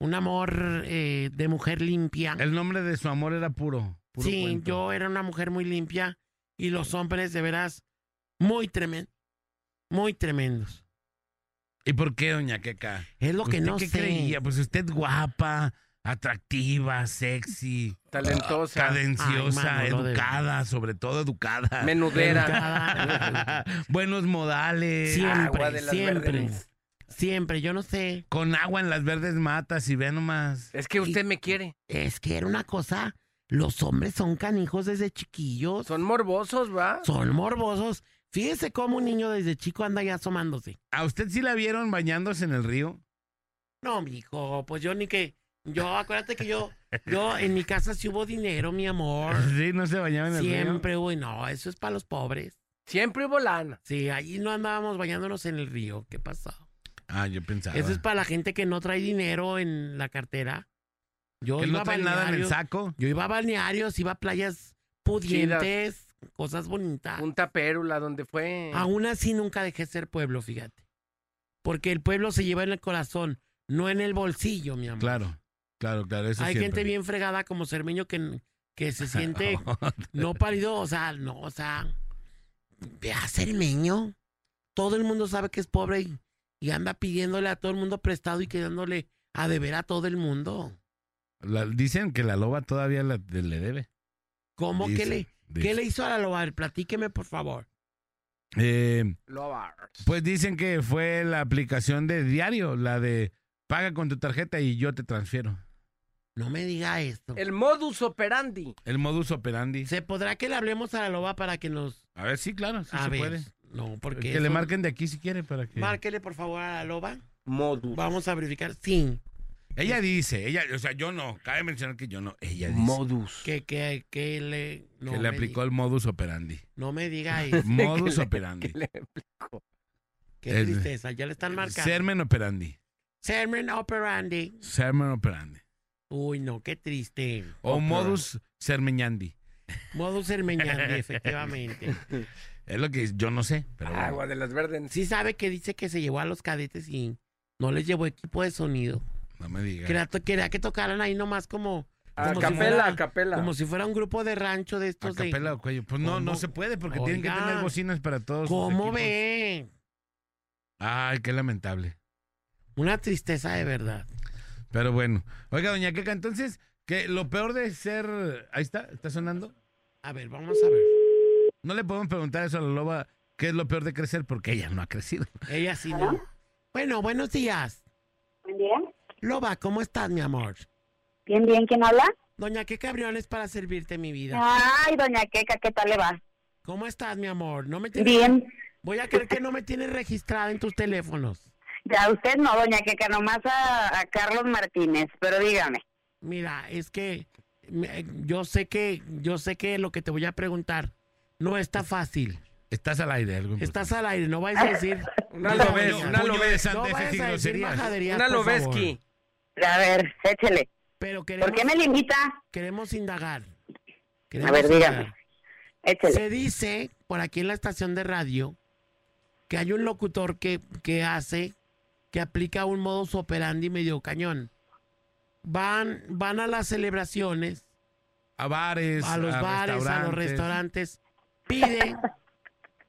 un amor eh, de mujer limpia. El nombre de su amor era puro. puro sí, cuento. yo era una mujer muy limpia y los hombres de veras muy tremendos. Muy tremendos. ¿Y por qué, Doña Queca? Es lo que ¿Usted no qué sé. creía? Pues usted guapa, atractiva, sexy, Talentosa. cadenciosa, Ay, de- educada, sobre todo educada. Menudera. Educada. <laughs> Buenos modales. Agua Siempre, de las siempre. verdes. Siempre, yo no sé. Con agua en las verdes matas y ve nomás. Es que usted me quiere. Es que era una cosa. Los hombres son canijos desde chiquillos. Son morbosos, ¿va? Son morbosos. Fíjese cómo un niño desde chico anda ya asomándose. ¿A usted sí la vieron bañándose en el río? No, mijo, pues yo ni que. Yo, acuérdate que yo, yo en mi casa sí hubo dinero, mi amor. <laughs> Sí, no se bañaba en el río. Siempre, güey, no, eso es para los pobres. Siempre hubo lana. Sí, allí no andábamos bañándonos en el río. ¿Qué pasó? Ah, yo pensaba. Eso es para la gente que no trae dinero en la cartera. Yo que iba no a trae nada en el balnearios, saco. Yo iba a balnearios, iba a playas pudientes, cosas bonitas. Punta Pérula, donde fue. Aún así nunca dejé ser pueblo, fíjate. Porque el pueblo se lleva en el corazón, no en el bolsillo, mi amor. Claro, claro, claro. Eso Hay siempre. gente bien fregada como Cermeño que, que se <laughs> siente no pálido, o sea, no, o sea, ve a Cermeño. Todo el mundo sabe que es pobre y, y anda pidiéndole a todo el mundo prestado y quedándole a deber a todo el mundo. La- dicen que la loba todavía la- le debe. ¿Cómo Dice, que le, qué le hizo a la loba? Platíqueme, por favor. Eh, pues dicen que fue la aplicación de diario, la de paga con tu tarjeta y yo te transfiero. No me diga esto. El modus operandi. El modus operandi. ¿Se podrá que le hablemos a la loba para que nos... A ver, sí, claro, sí a se ver, puede. No, porque... Que le marquen de aquí si quiere para que. Márquele, por favor, a la loba. Modus. Vamos a verificar. Sí. Ella dice, ella, o sea, yo no, cabe mencionar que yo no, ella dice Modus. Que, que, que le... no que le aplicó diga- el modus operandi. No me diga <laughs> eso. Modus <laughs> Que le- operandi. que le aplicó. Qué tristeza. Ya le están marcando. Sermen operandi. Sermon operandi. Sermen operandi. Uy, no, qué triste. O modus sermeñandi. Modus sermeñandi, <laughs> efectivamente. Es lo que yo no sé, pero bueno. Agua de las verdes. Sí sabe que dice que se llevó a los cadetes y no les llevó equipo de sonido. no me digas. Quería, que tocaran ahí nomás como... A como si capela, fuera- a capela. Como si fuera un grupo de rancho de ¿A estos de... capela o cuello? Pues no, no se puede porque tienen que tener bocinas para todos. ¿Cómo ve? Ay, qué lamentable. Una tristeza de verdad. Pero bueno. Oiga, doña Queca, entonces, que lo peor de ser. Ahí está, está sonando. A ver, vamos a ver. No le podemos preguntar eso a la loba, qué es lo peor de crecer, porque ella no ha crecido. Ella sí no. Bueno, buenos días. Buen día. Loba, ¿cómo estás, mi amor? Bien, bien, ¿quién habla? Doña, ¿qué cabriones para servirte mi vida? Ay, doña Queca, ¿qué tal le va? ¿Cómo estás, mi amor? No me tienes... Bien. Voy a creer que no me tienes registrada en tus teléfonos. Ya usted no, doña Queca, nomás a, a Carlos Martínez, pero dígame. Mira, es que yo sé que yo sé que lo que te voy a preguntar no está fácil. Estás al aire, algo. Estás al aire, no vayas a decir <laughs> Una lobes, no, una lobes. No vayas a decir majaderías, Una lobeski. A ver, échele. Pero queremos, ¿Por qué me limita? queremos indagar. A ver, dígame. Échele. Se dice por aquí en la estación de radio que hay un locutor que, que hace, que aplica un modus operandi medio cañón. Van, van a las celebraciones, A bares, a los bares, a los restaurantes, pide,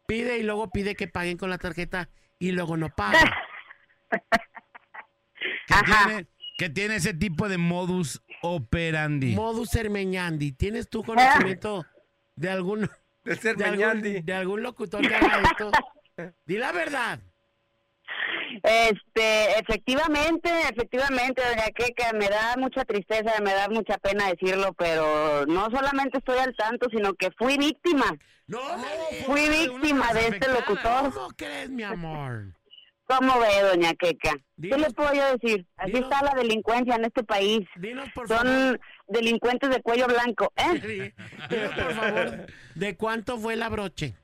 pide y luego pide que paguen con la tarjeta y luego no pagan. <laughs> Que tiene, que tiene ese tipo de modus operandi. Modus Hermeñandi, ¿tienes tú conocimiento de algún, De ser de algún, de algún locutor que haga esto? <laughs> Di la verdad. Este, efectivamente, efectivamente, doña Queca, me da mucha tristeza, me da mucha pena decirlo, pero no solamente estoy al tanto, sino que fui víctima. No, Fui víctima de este locutor. ¿Cómo crees, mi amor? ¿Cómo ve, doña Queca? ¿Qué Dinos- le puedo yo decir? Así dinos- está la delincuencia en este país. Dinos, por favor. Son delincuentes de cuello blanco, ¿eh? Dime, por favor, ¿de cuánto fue la broche?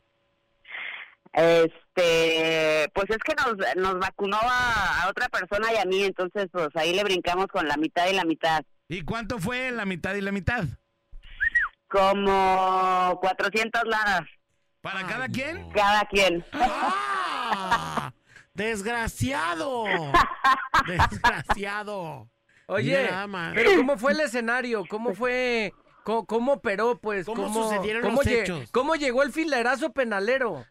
Este, pues es que nos, nos vacunó a, a otra persona y a mí, entonces pues ahí le brincamos con la mitad y la mitad. ¿Y cuánto fue la mitad y la mitad? Como 400 lanas. ¿Para cada quien? Cada quien. ¡Ah! ¡Desgraciado! <laughs> ¡Desgraciado! Oye, Mira pero ¿cómo fue el escenario? ¿Cómo fue? ¿Cómo, cómo operó, pues? ¿Cómo sucedieron cómo los hechos? ¿Cómo llegó el filerazo penalero?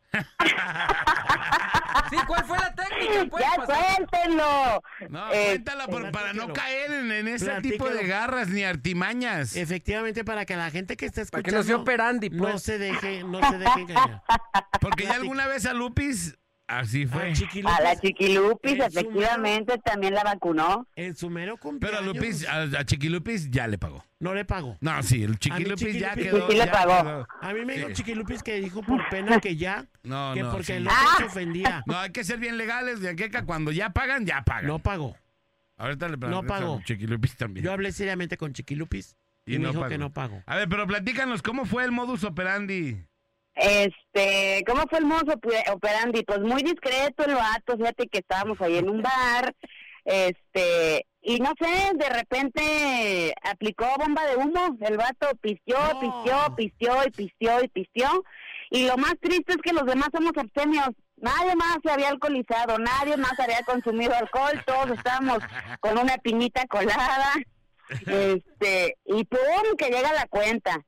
sí, ¿cuál fue la técnica? pues? ¡Ya cuéntenlo! No, Eh, cuéntala por- para no caer en, en ese tipo de garras ni artimañas. Efectivamente, para que la gente que está Para escuchando que no sea operandi, no pues. se deje, no se deje engañar. Porque ya alguna vez a Lupis así fue. A la Chiquilupis, efectivamente, también la vacunó. En su mero Pero cumpleaños. a Lupis, a, a Chiquilupis ya le pagó. No le pagó. No, sí, el Chiquilupis ya quedó. sí le pagó. quedó. A mí me dijo Sí. Chiquilupis que dijo por pena que ya, <laughs> No, que no, porque sí. el otro Ah. se ofendía. No, hay que ser bien legales, de Queca. Cuando ya pagan, ya pagan. No pagó. Ahorita le No pagó. a Chiquilupis también. Yo hablé seriamente con Chiquilupis y, me dijo que no pagó. A ver, pero platícanos, ¿cómo fue el modus operandi? Este, ¿cómo fue el mozo operandi? Pues muy discreto el vato, fíjate que estábamos ahí en un <laughs> bar, este, y no sé, de repente aplicó bomba de humo, el vato pisteó, No. pisteó, pisteó y pisteó y pisteó, y lo más triste es que los demás somos abstemios, nadie más se había alcoholizado, nadie más había consumido alcohol, todos estábamos con una piñita colada, <laughs> este, y pum, que llega la cuenta.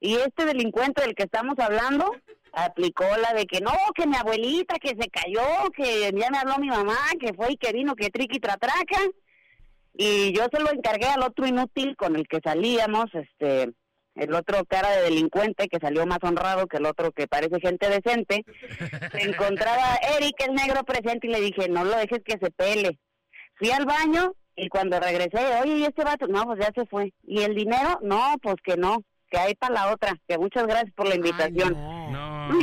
Y este delincuente del que estamos hablando aplicó la de que no, que mi abuelita, que se cayó, que ya me habló mi mamá, que fue y que vino, que triqui tratraca. Y yo se lo encargué al otro inútil con el que salíamos, este, el otro cara de delincuente que salió más honrado que el otro que parece gente decente. Se encontraba Eric, el negro presente, y le dije, no lo dejes que se pele. Fui al baño y cuando regresé, oye, ¿y este vato? No, pues ya se fue. ¿Y el dinero? No, pues que no, que hay para la otra. Que muchas gracias por la invitación. Ay, No. <laughs> no.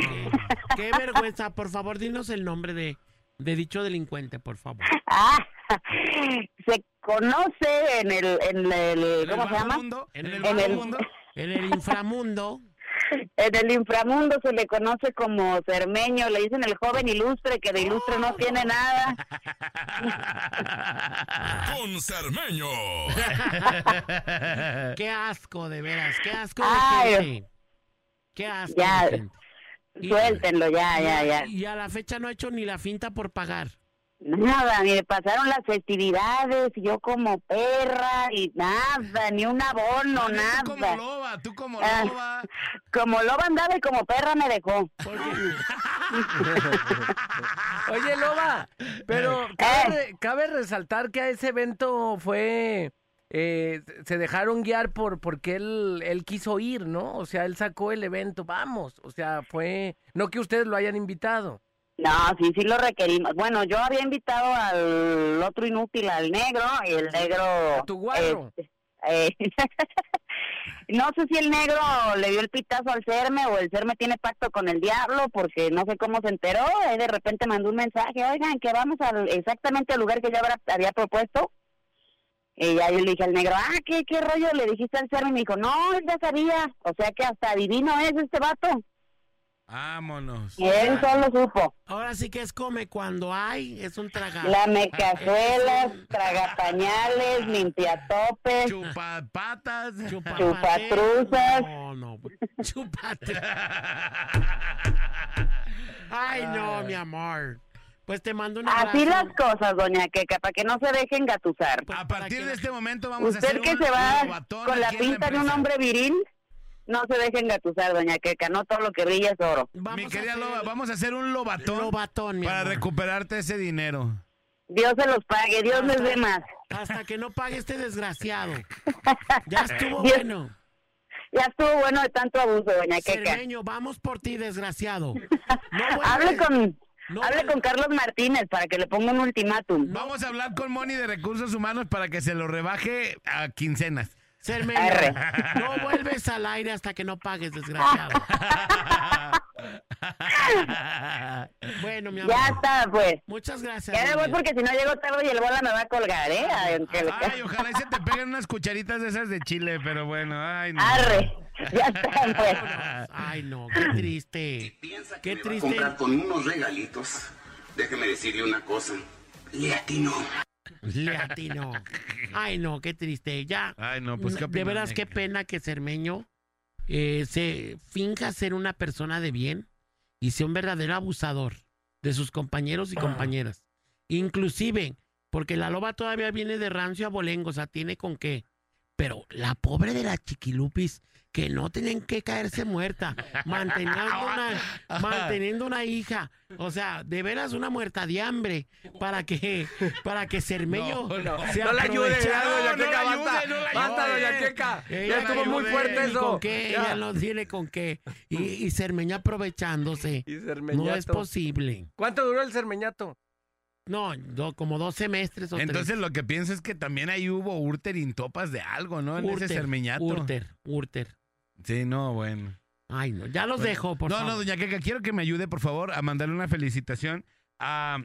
Qué vergüenza. Por favor, dinos el nombre de, de dicho delincuente, por favor. <laughs> Ah, se conoce en el, en el, ¿cómo se bajo llama? mundo? En el ¿En mundo? En el inframundo. <laughs> En el inframundo se le conoce como cermeño, le dicen el joven ilustre, que de ilustre no tiene nada. <laughs> Con Cermeño. <laughs> Qué asco, de veras. Qué asco de Ay. gente. Qué asco Ya. Suéltenlo, ya, ya, ya. Y a la fecha no ha hecho ni la finta por pagar. Nada, ni pasaron las festividades, y yo como perra, y nada, ni un abono, Tú como nada. loba, tú como Ah. loba. Como loba andaba y como perra me dejó. <laughs> Oye, Loba, pero cabe, re- cabe resaltar que a ese evento fue... eh, se dejaron guiar por porque él, él quiso ir, ¿no? O sea, él sacó el evento, vamos. O sea, fue... No que ustedes lo hayan invitado. No, sí, sí lo requerimos. Bueno, yo había invitado al otro inútil, al negro, y el negro... tu guarro. este, eh, <laughs> no sé si el negro le dio el pitazo al Cerme o el Cerme tiene pacto con el diablo, porque no sé cómo se enteró. Él de repente mandó un mensaje, oigan, que vamos al, exactamente al lugar que yo habrá- había propuesto. Y ya yo le dije al negro, ah, ¿qué, qué rollo le dijiste al Cerme? Y me dijo, no, él ya sabía. O sea que hasta adivino es este vato. Vámonos. Él solo supo. Ahora sí que es come cuando hay, es un tragar. Lame <laughs> cazuelas, tragapañales, limpiatopes, Chupapatas. chupatruzas. No, no. Chupate. Ay, no, mi amor. Pues te mando un abrazo. Así las cosas, doña Queca, para que no se dejen gatusar. A partir de este momento vamos a Usted hacer que un se va con la pinta de un hombre viril, no se dejen gatusar, doña Queca, no todo lo que brilla es oro. Mi querida Loba, vamos a hacer un lobatón, Lobatón, mi para amor. recuperarte ese dinero. Dios se los pague, Dios les dé más. Hasta que no pague este desgraciado. <laughs> Ya estuvo Dios- bueno. Ya estuvo bueno de tanto abuso, doña Queca. Cermeño, vamos por ti, desgraciado. <laughs> No Hable con, No hable con Carlos Martínez para que le ponga un ultimátum. Vamos a hablar con Moni de Recursos Humanos para que se lo rebaje a quincenas. Cermeño, Arre. no vuelves al aire hasta que no pagues, desgraciado. Bueno, mi amor. Ya está, pues. Muchas gracias. Ya me voy porque si no llego tarde y el bola me va a colgar, ¿eh? Ay, ojalá y se te peguen unas cucharitas de esas de chile, pero bueno, ay, no. Arre, ya está, pues. Ay, no, qué triste. Qué Va a triste. comprar con unos regalitos. Déjeme decirle una cosa. Le atinó. Le atino. Ay, no, qué triste. Ya. Ay, no, pues, ¿qué De veras, qué pena que Cermeño eh, se finja ser una persona de bien y sea un verdadero abusador de sus compañeros y compañeras. Inclusive, porque la loba todavía viene de rancio a bolengo, o sea, tiene con qué. Pero la pobre de la chiquilupis, que no tienen que caerse muerta, manteniendo una, <laughs> manteniendo una hija. O sea, de veras una muerta de hambre para que, para que Cermeño No, no, se no la ayude, doña no Queca, la basta, ayude, no la basta, ayude. doña Queca, Ella ya estuvo muy fuerte eso. con qué, Ya. ella no tiene con qué. Y, y Cermeño aprovechándose. Y No es Cermeñato. posible. ¿Cuánto duró el cermeñato? No, do- como dos semestres o Entonces tres. lo que pienso es que también ahí hubo Urter topas de algo, ¿no? En Urter, ese cermeñato. Urter, Urter. Sí, no, bueno. Ay, no, ya los Bueno, dejo, por no, favor. no, doña Queca, quiero que me ayude, por favor, a mandarle una felicitación a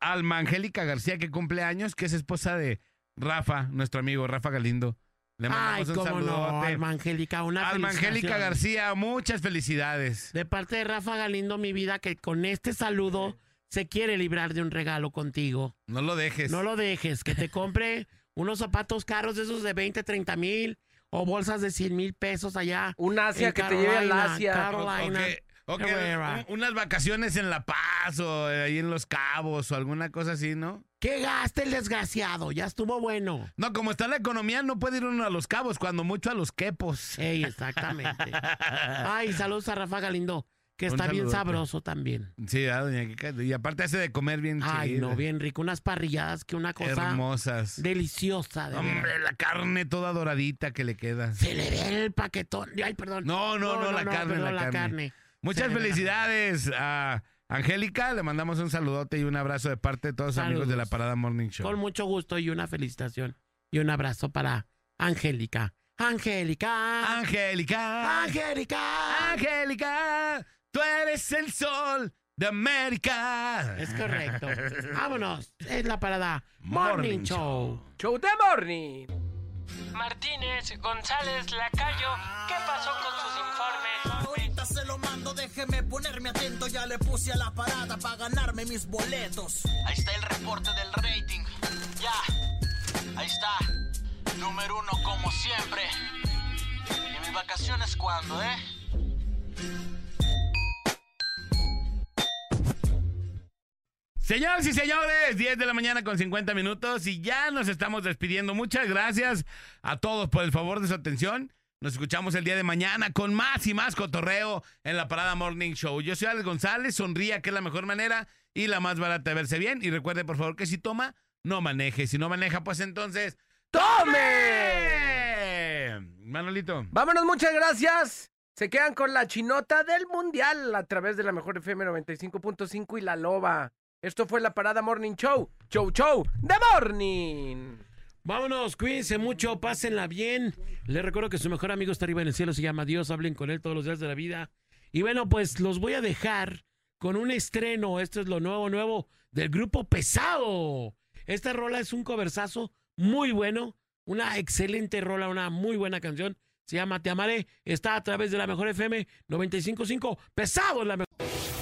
Alma Angélica García, que cumple años, que es esposa de Rafa, nuestro amigo Rafa Galindo. Le Ay, mandamos un cómo no. Alma Angélica, una Alma Angélica. García, muchas felicidades. De parte de Rafa Galindo, mi vida, que con este saludo se quiere librar de un regalo contigo. No lo dejes. No lo dejes, que te compre <laughs> unos zapatos caros de esos de 20, 30 mil o bolsas de 100 mil pesos allá. Un Asia que te lleve al Asia. Carolina. Que- que un- unas vacaciones en La Paz o ahí en Los Cabos o alguna cosa así, ¿no? ¿Qué gasta el desgraciado? Ya estuvo bueno. No, como está la economía, no puede ir uno a Los Cabos, cuando mucho a Los Quepos. Ey, exactamente. <laughs> Ay, saludos a Rafa Galindo, que está bien sabroso también. Sí, doña Queca, y aparte hace de comer bien Ay, chido. no, bien rico. Unas parrilladas que una cosa Hermosas. deliciosa. De veras. Hombre, la carne toda doradita que le queda. Se le ve el paquetón. Ay, perdón. No, no, no, la carne, perdón, la carne. Muchas Se le ve la- felicidades a Angélica. Le mandamos un saludote y un abrazo de parte de todos los amigos de la. Parada Morning Show. Con mucho gusto y una felicitación y un abrazo para Angélica. Angélica. Angélica. Angélica. Angélica, tú eres el sol de América. Es correcto. <laughs> Vámonos. Es la parada Morning Morning, Show. Show de morning. Martínez, González, Lacayo, ¿qué pasó con sus informes? Ahorita se lo mando, déjeme ponerme atento. Ya le puse a la parada para ganarme mis boletos. Ahí está el reporte del rating. Ya, ahí está. Número uno como siempre. ¿Y mis vacaciones cuándo, eh? Señoras y señores, 10 de la mañana con 50 minutos y ya nos estamos despidiendo. Muchas gracias a todos por el favor de su atención. Nos escuchamos el día de mañana con más y más cotorreo en la Parada Morning Show. Yo soy Alex González, sonría que es la mejor manera y la más barata de verse bien. Y recuerde por favor que si toma, no maneje. Si no maneja, pues entonces... ¡Tome! Manolito. Vámonos, muchas gracias. Se quedan con la chinota del mundial a través de la mejor FM 95.5 y la loba. Esto fue la parada Morning Show. Show, show, de morning. Vámonos, cuídense mucho, pásenla bien. Les recuerdo que su mejor amigo está arriba en el cielo, se llama Dios, hablen con él todos los días de la vida. Y bueno, pues los voy a dejar con un estreno. Esto es lo nuevo, nuevo del grupo Pesado. Esta rola es un coversazo muy bueno, una excelente rola, una muy buena canción. Se llama Te Amaré, está a través de la mejor FM 95.5. Pesado es la mejor.